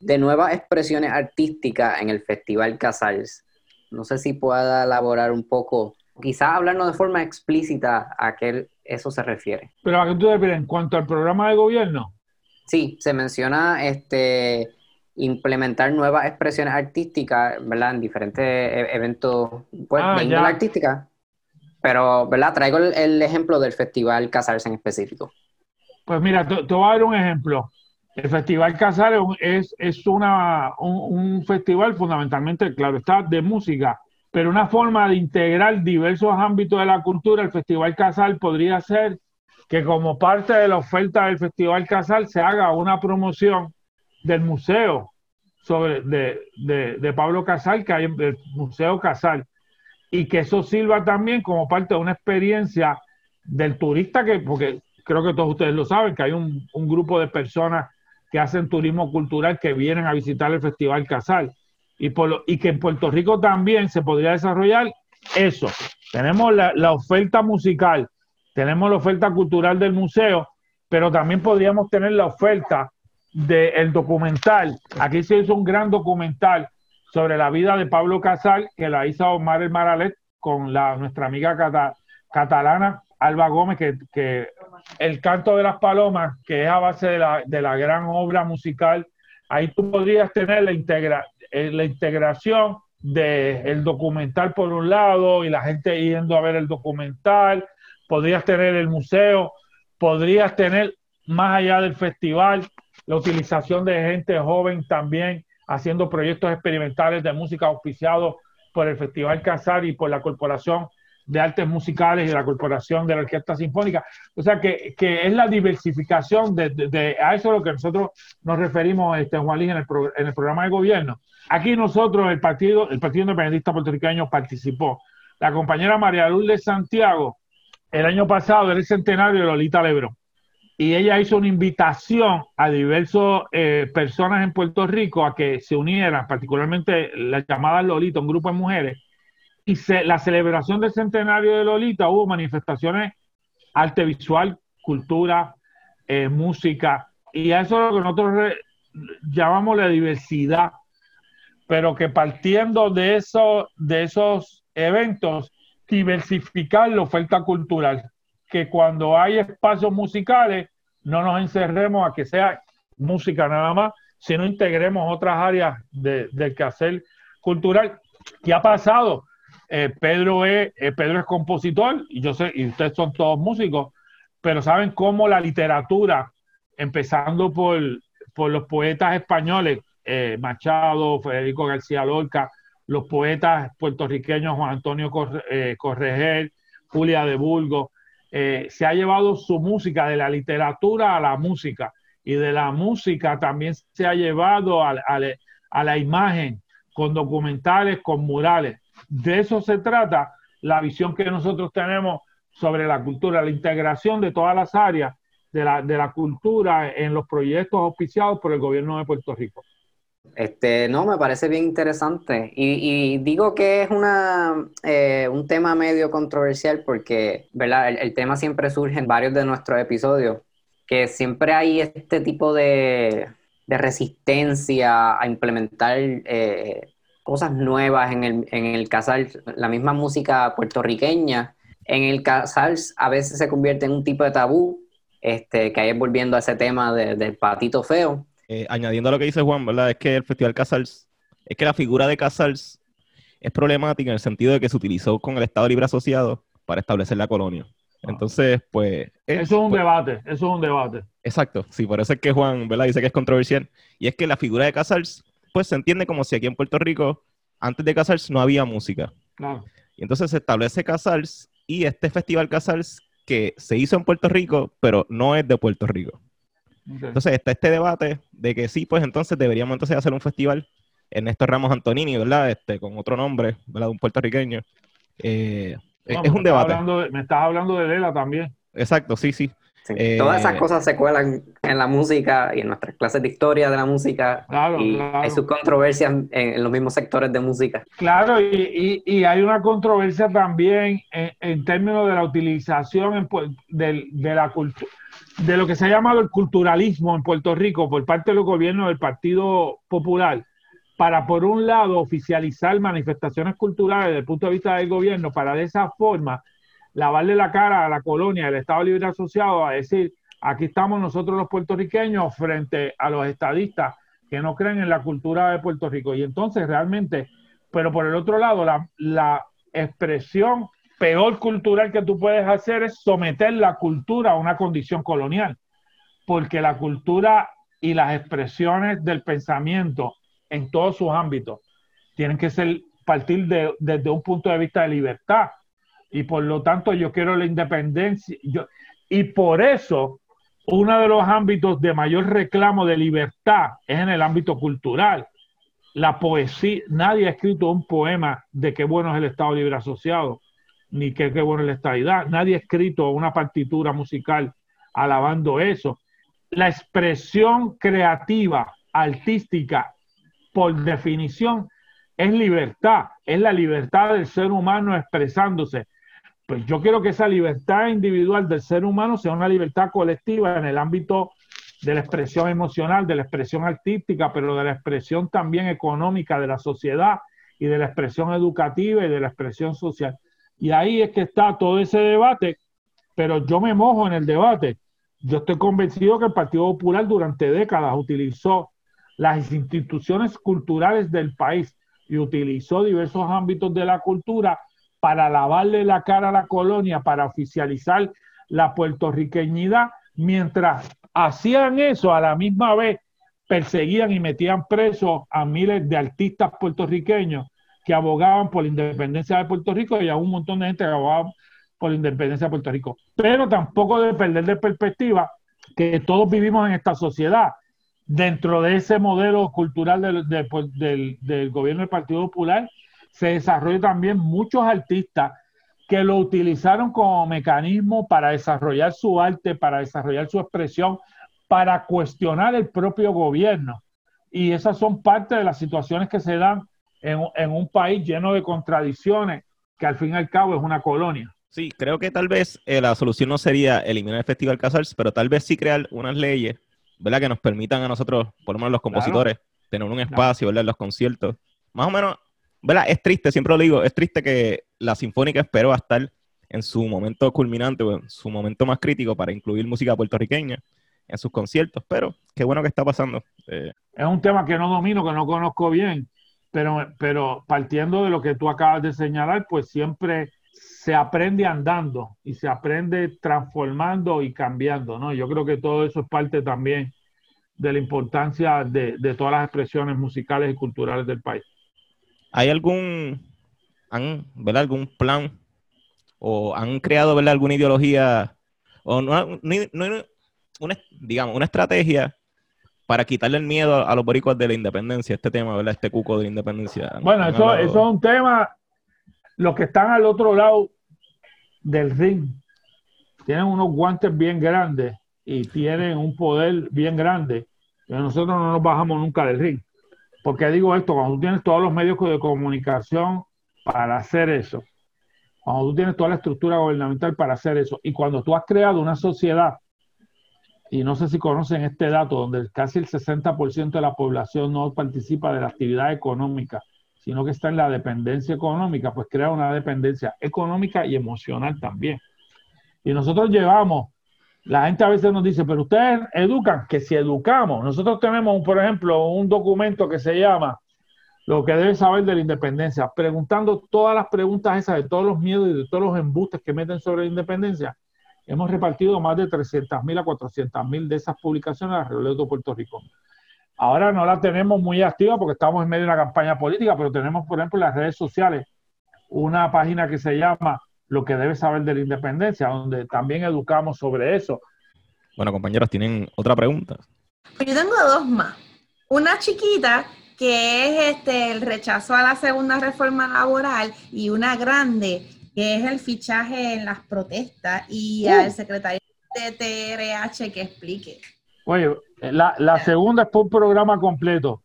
de nuevas expresiones artísticas en el Festival Casals. No sé si pueda elaborar un poco, quizás hablarnos de forma explícita a qué eso se refiere. Pero a qué tú te refieres, en cuanto al programa de gobierno. Sí, se menciona este implementar nuevas expresiones artísticas, ¿verdad? En diferentes e-, eventos pues, ah, de artística. Pero, ¿verdad? Traigo el, ejemplo del Festival Casarse en específico. Pues mira, te, voy a dar un ejemplo. El Festival Casar es, es una, un, festival fundamentalmente, claro está, de música, pero una forma de integrar diversos ámbitos de la cultura. El Festival Casal podría ser que como parte de la oferta del Festival Casal se haga una promoción del museo sobre, de, de, Pablo Casal, que hay el Museo Casal, y que eso sirva también como parte de una experiencia del turista, que, porque creo que todos ustedes lo saben, que hay un, grupo de personas que hacen turismo cultural que vienen a visitar el Festival Casal. Y, por y que en Puerto Rico también se podría desarrollar eso. Tenemos la, la oferta musical, tenemos la oferta cultural del museo, pero también podríamos tener la oferta del documental. Aquí se hizo un gran documental sobre la vida de Pablo Casal, que la hizo Omar El Maralet con la, nuestra amiga catalana Alba Gómez, que, el canto de las palomas, que es a base de la, gran obra musical, ahí tú podrías tener la, eh, la integración del documental por un lado y la gente yendo a ver el documental, podrías tener el museo, podrías tener más allá del festival la utilización de gente joven también haciendo proyectos experimentales de música auspiciados por el Festival Casar y por la Corporación de Artes Musicales y la Corporación de la Orquesta Sinfónica. O sea que, es la diversificación de, a eso a lo que nosotros nos referimos, este, Juan Luis, en el, en el programa de gobierno. Aquí nosotros, el partido, el Partido Independentista Puertorriqueño participó. La compañera María Lourdes Santiago, el año pasado era el centenario de Lolita Lebrón y ella hizo una invitación a diversas eh, personas en Puerto Rico a que se unieran, particularmente la llamada Lolita, un grupo de mujeres, y la celebración del centenario de Lolita hubo manifestaciones arte visual, cultura, eh, música, y eso es lo que nosotros llamamos la diversidad, pero que partiendo de, de esos eventos, diversificar la oferta cultural que cuando hay espacios musicales no nos encerremos a que sea música nada más, sino integremos otras áreas del quehacer cultural. ¿Qué ha pasado? Eh, Pedro, es, eh, Pedro es compositor y yo sé, y ustedes son todos músicos, pero saben cómo la literatura, empezando por, por los poetas españoles, eh, Machado, Federico García Lorca, los poetas puertorriqueños Juan Antonio Corregel, Julia de Burgos, eh, se ha llevado su música de la literatura a la música y de la música también se ha llevado a, la imagen con documentales, con murales. De eso se trata la visión que nosotros tenemos sobre la cultura, la integración de todas las áreas de la, de la cultura en los proyectos auspiciados por el gobierno de Puerto Rico. Este, no, me parece bien interesante. Y, digo que es una, eh, un tema medio controversial porque, ¿verdad? El, tema siempre surge en varios de nuestros episodios, que siempre hay este tipo de, resistencia a implementar eh, cosas nuevas en el, en el casal, la misma música puertorriqueña. En el casal a veces se convierte en un tipo de tabú, este, que ahí volviendo a ese tema del patito feo eh, añadiendo a lo que dice Juan, ¿verdad? Es que el Festival Casals, es que la figura de Casals es problemática en el sentido de que se utilizó con el Estado Libre Asociado para establecer la colonia. Ah. Entonces, pues... eso es un pues debate, eso es un debate. Exacto, sí, por eso es que Juan, ¿verdad? Dice que es controversial. Y es que la figura de Casals, pues se entiende como si aquí en Puerto Rico, antes de Casals no había música. Claro. Y entonces se establece Casals y este Festival Casals que se hizo en Puerto Rico, pero no es de Puerto Rico. Entonces está este debate de que sí, pues entonces deberíamos entonces hacer un festival en estos Ramos Antonini, ¿verdad? Este, con otro nombre, ¿verdad? De un puertorriqueño. Eh, es un debate. me estás hablando de Lela también. Exacto, sí, sí. Eh, Todas esas cosas se cuelan en la música y en nuestras clases de historia de la música. Claro, y hay sus controversias en, los mismos sectores de música. Claro, y, y, hay una controversia también en, términos de la utilización de, de, la de lo que se ha llamado el culturalismo en Puerto Rico por parte de los gobiernos del Partido Popular para, por un lado, oficializar manifestaciones culturales desde el punto de vista del gobierno, para de esa forma lavarle la cara a la colonia del Estado Libre Asociado, a decir, aquí estamos nosotros los puertorriqueños frente a los estadistas que no creen en la cultura de Puerto Rico. Y entonces realmente, pero por el otro lado, la, la expresión peor cultural que tú puedes hacer es someter la cultura a una condición colonial, porque la cultura y las expresiones del pensamiento en todos sus ámbitos tienen que ser partir de, desde un punto de vista de libertad. Y por lo tanto yo quiero la independencia y por eso uno de los ámbitos de mayor reclamo de libertad es en el ámbito cultural. La poesía, nadie ha escrito un poema de qué bueno es el Estado Libre Asociado, ni qué, qué bueno es la estadidad. Nadie ha escrito una partitura musical alabando eso la expresión creativa, artística, por definición, es libertad, es la libertad del ser humano expresándose. Pues yo quiero que esa libertad individual del ser humano sea una libertad colectiva en el ámbito de la expresión emocional, de la expresión artística, pero de la expresión también económica de la sociedad y de la expresión educativa y de la expresión social. Y ahí es que está todo ese debate, pero yo me mojo en el debate. Yo estoy convencido que el Partido Popular durante décadas utilizó las instituciones culturales del país y utilizó diversos ámbitos de la cultura para lavarle la cara a la colonia, para oficializar la puertorriqueñidad, mientras hacían eso a la misma vez perseguían y metían presos a miles de artistas puertorriqueños que abogaban por la independencia de Puerto Rico y a un montón de gente que abogaban por la independencia de Puerto Rico. Pero tampoco debe perder de perspectiva que todos vivimos en esta sociedad. Dentro de ese modelo cultural pues, del, del gobierno del Partido Popular, se desarrollan también muchos artistas que lo utilizaron como mecanismo para desarrollar su arte, para desarrollar su expresión, para cuestionar el propio gobierno. Y esas son parte de las situaciones que se dan en, en un país lleno de contradicciones, que al fin y al cabo es una colonia. Sí, creo que tal vez eh, la solución no sería eliminar el Festival Casals, pero tal vez sí crear unas leyes, ¿verdad? Que nos permitan a nosotros, por lo menos los compositores, tener un espacio, ¿verdad? En los conciertos. Más o menos, ¿verdad? Es triste, siempre lo digo, es triste que la Sinfónica esperó a estar en su momento culminante o en su momento más crítico para incluir música puertorriqueña en sus conciertos, pero qué bueno que está pasando. Eh, es un tema que no domino, que no conozco bien, pero, pero partiendo de lo que tú acabas de señalar, pues siempre se aprende andando y se aprende transformando y cambiando, ¿no? Yo creo que todo eso es parte también de la importancia de, todas las expresiones musicales y culturales del país. ¿Hay algún, han, algún plan o han creado ¿verdad? alguna ideología o no, una, digamos, una estrategia para quitarle el miedo a los boricuas de la independencia, este tema, ¿verdad? Este cuco de la independencia. Bueno, eso, eso es un tema los que están al otro lado del ring tienen unos guantes bien grandes y tienen un poder bien grande. Y nosotros no nos bajamos nunca del ring. porque digo esto? Cuando tú tienes todos los medios de comunicación para hacer eso, cuando tú tienes toda la estructura gubernamental para hacer eso, y cuando tú has creado una sociedad, y no sé si conocen este dato, donde casi el 60% de la población no participa de la actividad económica, sino que está en la dependencia económica, pues crea una dependencia económica y emocional también. Y nosotros llevamos, la gente a veces nos dice, pero ustedes educan, que si educamos, nosotros tenemos, por ejemplo, un documento que se llama Lo que debe saber de la independencia, preguntando todas las preguntas esas de todos los miedos y de todos los embustes que meten sobre la independencia. Hemos repartido más de 300.000 a 400.000 de esas publicaciones alrededor de Puerto Rico. Ahora no la tenemos muy activa porque estamos en medio de una campaña política, pero tenemos, por ejemplo, en las redes sociales una página que se llama Lo que debes saber de la independencia, donde también educamos sobre eso. Bueno, compañeros, ¿tienen otra pregunta? Yo tengo dos más. Una chiquita que es este el rechazo a la segunda reforma laboral y una grande que es el fichaje en las protestas y uh. al secretario de TRH que explique. Oye, la, la segunda es por un programa completo.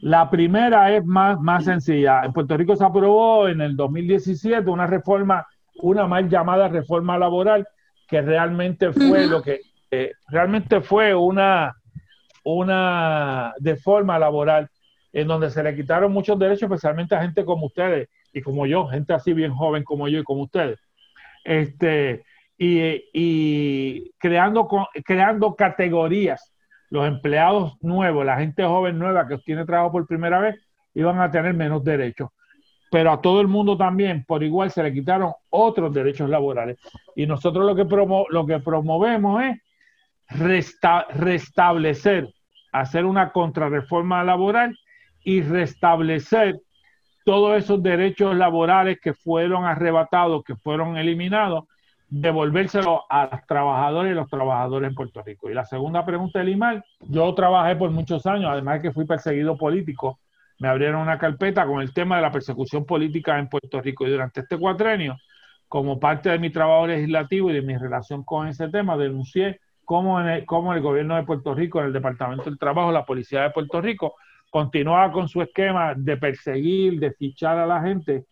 La primera es más, más sencilla. En Puerto Rico se aprobó en el 2017 una reforma, una mal llamada reforma laboral, que realmente fue lo que eh, realmente fue una, una reforma laboral en donde se le quitaron muchos derechos, especialmente a gente como ustedes y como yo, gente así bien joven como yo y como ustedes. Este, y, creando, creando categorías. Los empleados nuevos, la gente joven nueva que obtiene trabajo por primera vez, iban a tener menos derechos. Pero a todo el mundo también, por igual, se le quitaron otros derechos laborales. Y nosotros lo que, promo lo que promovemos es restablecer, hacer una contrarreforma laboral y restablecer todos esos derechos laborales que fueron arrebatados, que fueron eliminados, devolvérselo a los trabajadores y los trabajadores en Puerto Rico. Y la segunda pregunta del IMAL, yo trabajé por muchos años, además de que fui perseguido político, me abrieron una carpeta con el tema de la persecución política en Puerto Rico y durante este cuatrenio, como parte de mi trabajo legislativo y de mi relación con ese tema, denuncié cómo, en el, cómo el gobierno de Puerto Rico, en el Departamento del Trabajo, la Policía de Puerto Rico, continuaba con su esquema de perseguir, de fichar a la gente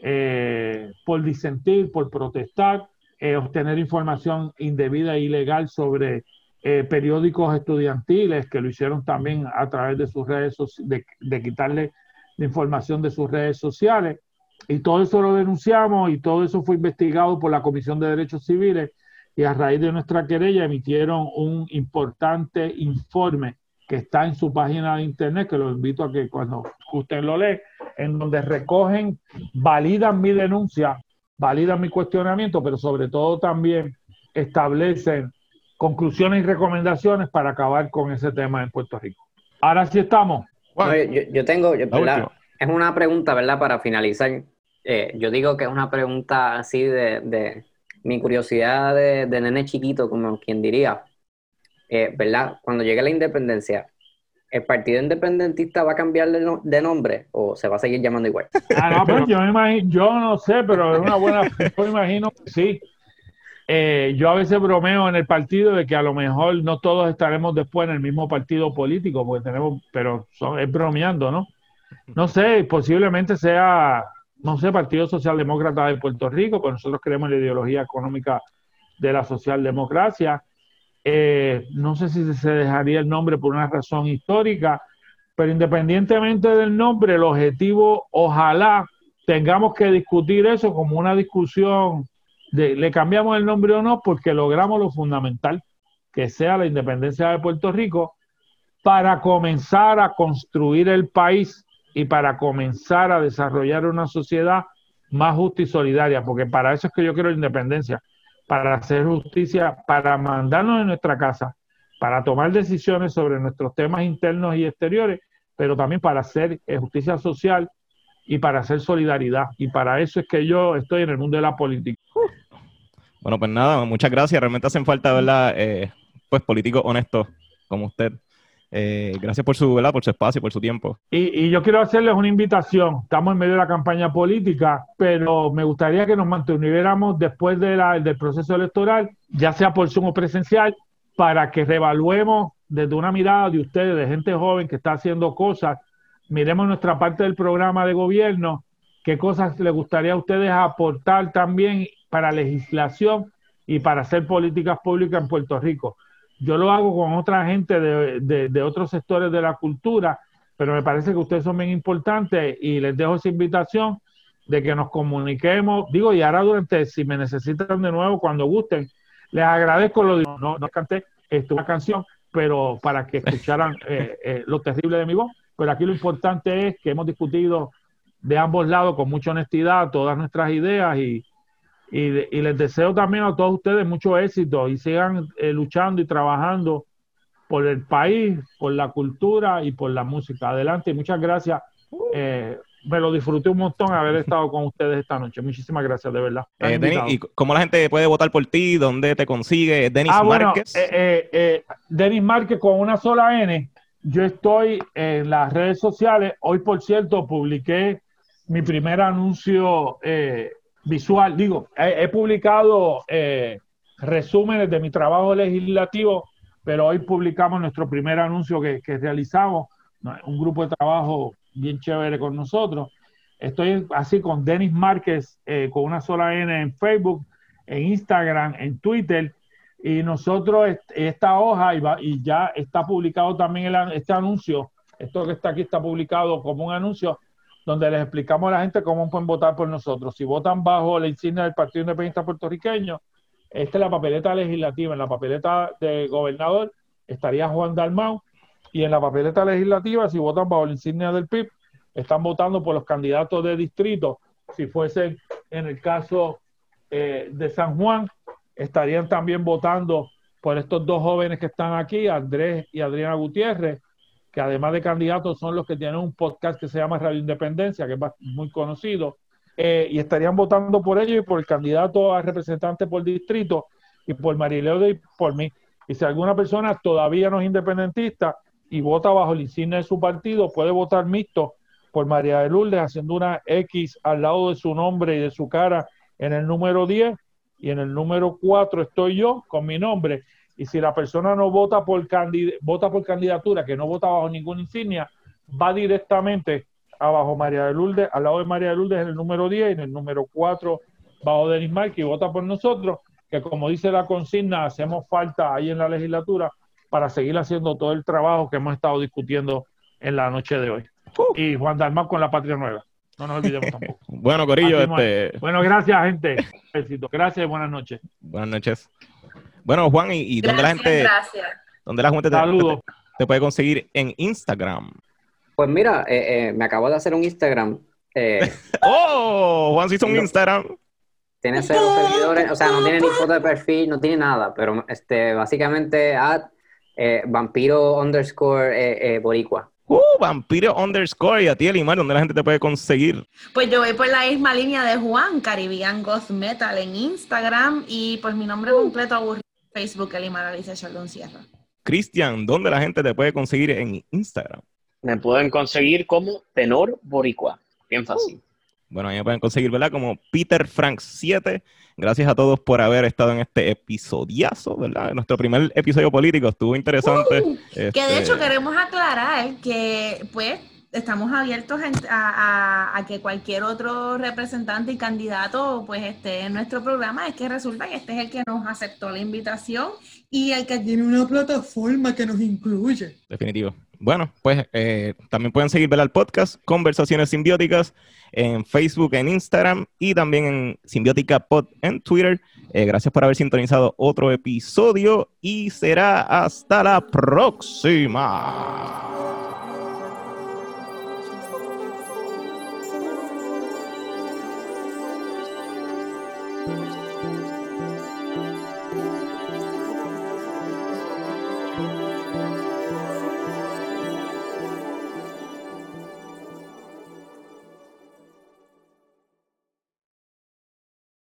eh, por disentir, por protestar, eh, obtener información indebida e ilegal sobre eh, periódicos estudiantiles que lo hicieron también a través de sus redes sociales, de, quitarle información de sus redes sociales. Y todo eso lo denunciamos y todo eso fue investigado por la Comisión de Derechos Civiles y a raíz de nuestra querella emitieron un importante informe que está en su página de internet, que lo invito a que cuando usted lo lee, en donde recogen, validan mi denuncia validan mi cuestionamiento, pero sobre todo también establecen conclusiones y recomendaciones para acabar con ese tema en Puerto Rico. Ahora sí estamos. yo, tengo, es una pregunta, ¿verdad? Para finalizar, eh, yo digo que es una pregunta así de, mi curiosidad de, nene chiquito, como quien diría, eh, ¿verdad? Cuando llegue la independencia, ¿el Partido Independentista va a cambiar de, nombre o se va a seguir llamando igual? Ah, no, pero yo, yo no sé, pero es una buena, yo imagino que sí. Eh, yo a veces bromeo en el partido de que a lo mejor no todos estaremos después en el mismo partido político, porque tenemos, pero es bromeando, ¿no? No sé, posiblemente sea, no sé, Partido Socialdemócrata de Puerto Rico, pues nosotros creemos la ideología económica de la socialdemocracia eh, no sé si se dejaría el nombre por una razón histórica, pero independientemente del nombre, el objetivo, ojalá tengamos que discutir eso como una discusión de le cambiamos el nombre o no, porque logramos lo fundamental, que sea la independencia de Puerto Rico, para comenzar a construir el país y para comenzar a desarrollar una sociedad más justa y solidaria, porque para eso es que yo quiero la independencia para hacer justicia, para mandarnos de nuestra casa, para tomar decisiones sobre nuestros temas internos y exteriores, pero también para hacer eh, justicia social y para hacer solidaridad. Y para eso es que yo estoy en el mundo de la política. Bueno, pues nada, muchas gracias. Realmente hacen falta, ¿verdad? Eh, pues políticos honestos como usted. Eh, gracias por su, ¿verdad? por su espacio, por su tiempo. Y, yo quiero hacerles una invitación. Estamos en medio de la campaña política, pero me gustaría que nos mantuviéramos después de la, del proceso electoral, ya sea por Zoom o presencial, para que reevaluemos desde una mirada de ustedes, de gente joven que está haciendo cosas, miremos nuestra parte del programa de gobierno, qué cosas les gustaría a ustedes aportar también para legislación y para hacer políticas públicas en Puerto Rico. Yo lo hago con otra gente de, de, otros sectores de la cultura, pero me parece que ustedes son bien importantes y les dejo esa invitación de que nos comuniquemos. Digo, y ahora durante, si me necesitan de nuevo, cuando gusten, les agradezco lo no, no canté esta una canción, pero para que escucharan eh, eh, lo terrible de mi voz. Pero aquí lo importante es que hemos discutido de ambos lados con mucha honestidad todas nuestras ideas y, y, les deseo también a todos ustedes mucho éxito y sigan eh, luchando y trabajando por el país, por la cultura y por la música. Adelante y muchas gracias. Eh, me lo disfruté un montón haber estado con ustedes esta noche. Muchísimas gracias, de verdad. Eh, ¿y cómo la gente puede votar por ti? ¿Dónde te consigue? Denis ah, Márquez. Denis Márquez con una sola N. Yo estoy en las redes sociales. Hoy, por cierto, publiqué mi primer anuncio visual. Digo, he, publicado eh, resúmenes de mi trabajo legislativo, pero hoy publicamos nuestro primer anuncio que, realizamos, un grupo de trabajo bien chévere con nosotros. Estoy así con Denis Márquez, eh, con una sola N en Facebook, en Instagram, en Twitter. Y nosotros, esta hoja, y, y ya está publicado también este anuncio Esto que está aquí está publicado como un anuncio donde les explicamos a la gente cómo pueden votar por nosotros. Si votan bajo la insignia del Partido Independiente Puertorriqueño, esta es la papeleta legislativa. En la papeleta de gobernador estaría Juan Dalmau y en la papeleta legislativa, si votan bajo la insignia del PIB, están votando por los candidatos de distrito. Si fuese en el caso eh, de San Juan, estarían también votando por estos dos jóvenes que están aquí, Andrés y Adriana Gutiérrez, que además de candidatos son los que tienen un podcast que se llama Radio Independencia, que es muy conocido, eh, y estarían votando por ellos y por el candidato a representante por distrito y por Marileo y por mí. Y si alguna persona todavía no es independentista y vota bajo el insignia de su partido, puede votar mixto por María de Lourdes haciendo una X al lado de su nombre y de su cara en el número 10 y en el número 4 estoy yo con mi nombre y si la persona no vota por, vota por candidatura, que no vota bajo ninguna insignia, va directamente abajo María de Lourdes, al lado de María de Lourdes en el número 10 y en el número 4 bajo Denis Marque y vota por nosotros, que como dice la consigna, hacemos falta ahí en la legislatura para seguir haciendo todo el trabajo que hemos estado discutiendo en la noche de hoy. Uh. Y Juan Dalmau con la Patria Nueva. No nos olvidemos tampoco. bueno, Corillo, este... Bueno, gracias, gente. Gracias y buenas noches. Buenas noches. Bueno, Juan, ¿y, dónde la gente, dónde la gente te, puede conseguir en Instagram? Pues mira, eh, eh, me acabo de hacer un Instagram. Eh, ¡Oh! Juan se hizo un Instagram. Tiene cero seguidores, o sea, no tiene ni foto de perfil, no tiene nada, pero este, básicamente at vampiro underscore boricua. Uh, vampiro underscore y a ti, Elimar, ¿dónde la gente te puede conseguir? Pues yo voy por la misma línea de Juan, Caribbean Ghost Metal en Instagram y pues mi nombre completo aburrido Facebook, Elimar Alicia Sheldon Sierra. Cristian, ¿dónde la gente te puede conseguir en Instagram? Me pueden conseguir como Tenor Boricua. Bien fácil. Bueno, ahí me pueden conseguir, ¿verdad? Como Peter Frank 7. Gracias a todos por haber estado en este episodiazo, ¿verdad? Nuestro primer episodio político estuvo interesante. Uh, que de hecho este, queremos aclarar que, pues, estamos abiertos a, que cualquier otro representante y candidato pues esté en nuestro programa. Es que resulta que este es el que nos aceptó la invitación y el que tiene una plataforma que nos incluye. Definitivo. Bueno, pues eh, también pueden seguir el podcast Conversaciones Simbióticas en Facebook, en Instagram y también en Simbiótica Pod en Twitter. Eh, gracias por haber sintonizado otro episodio y será hasta la próxima.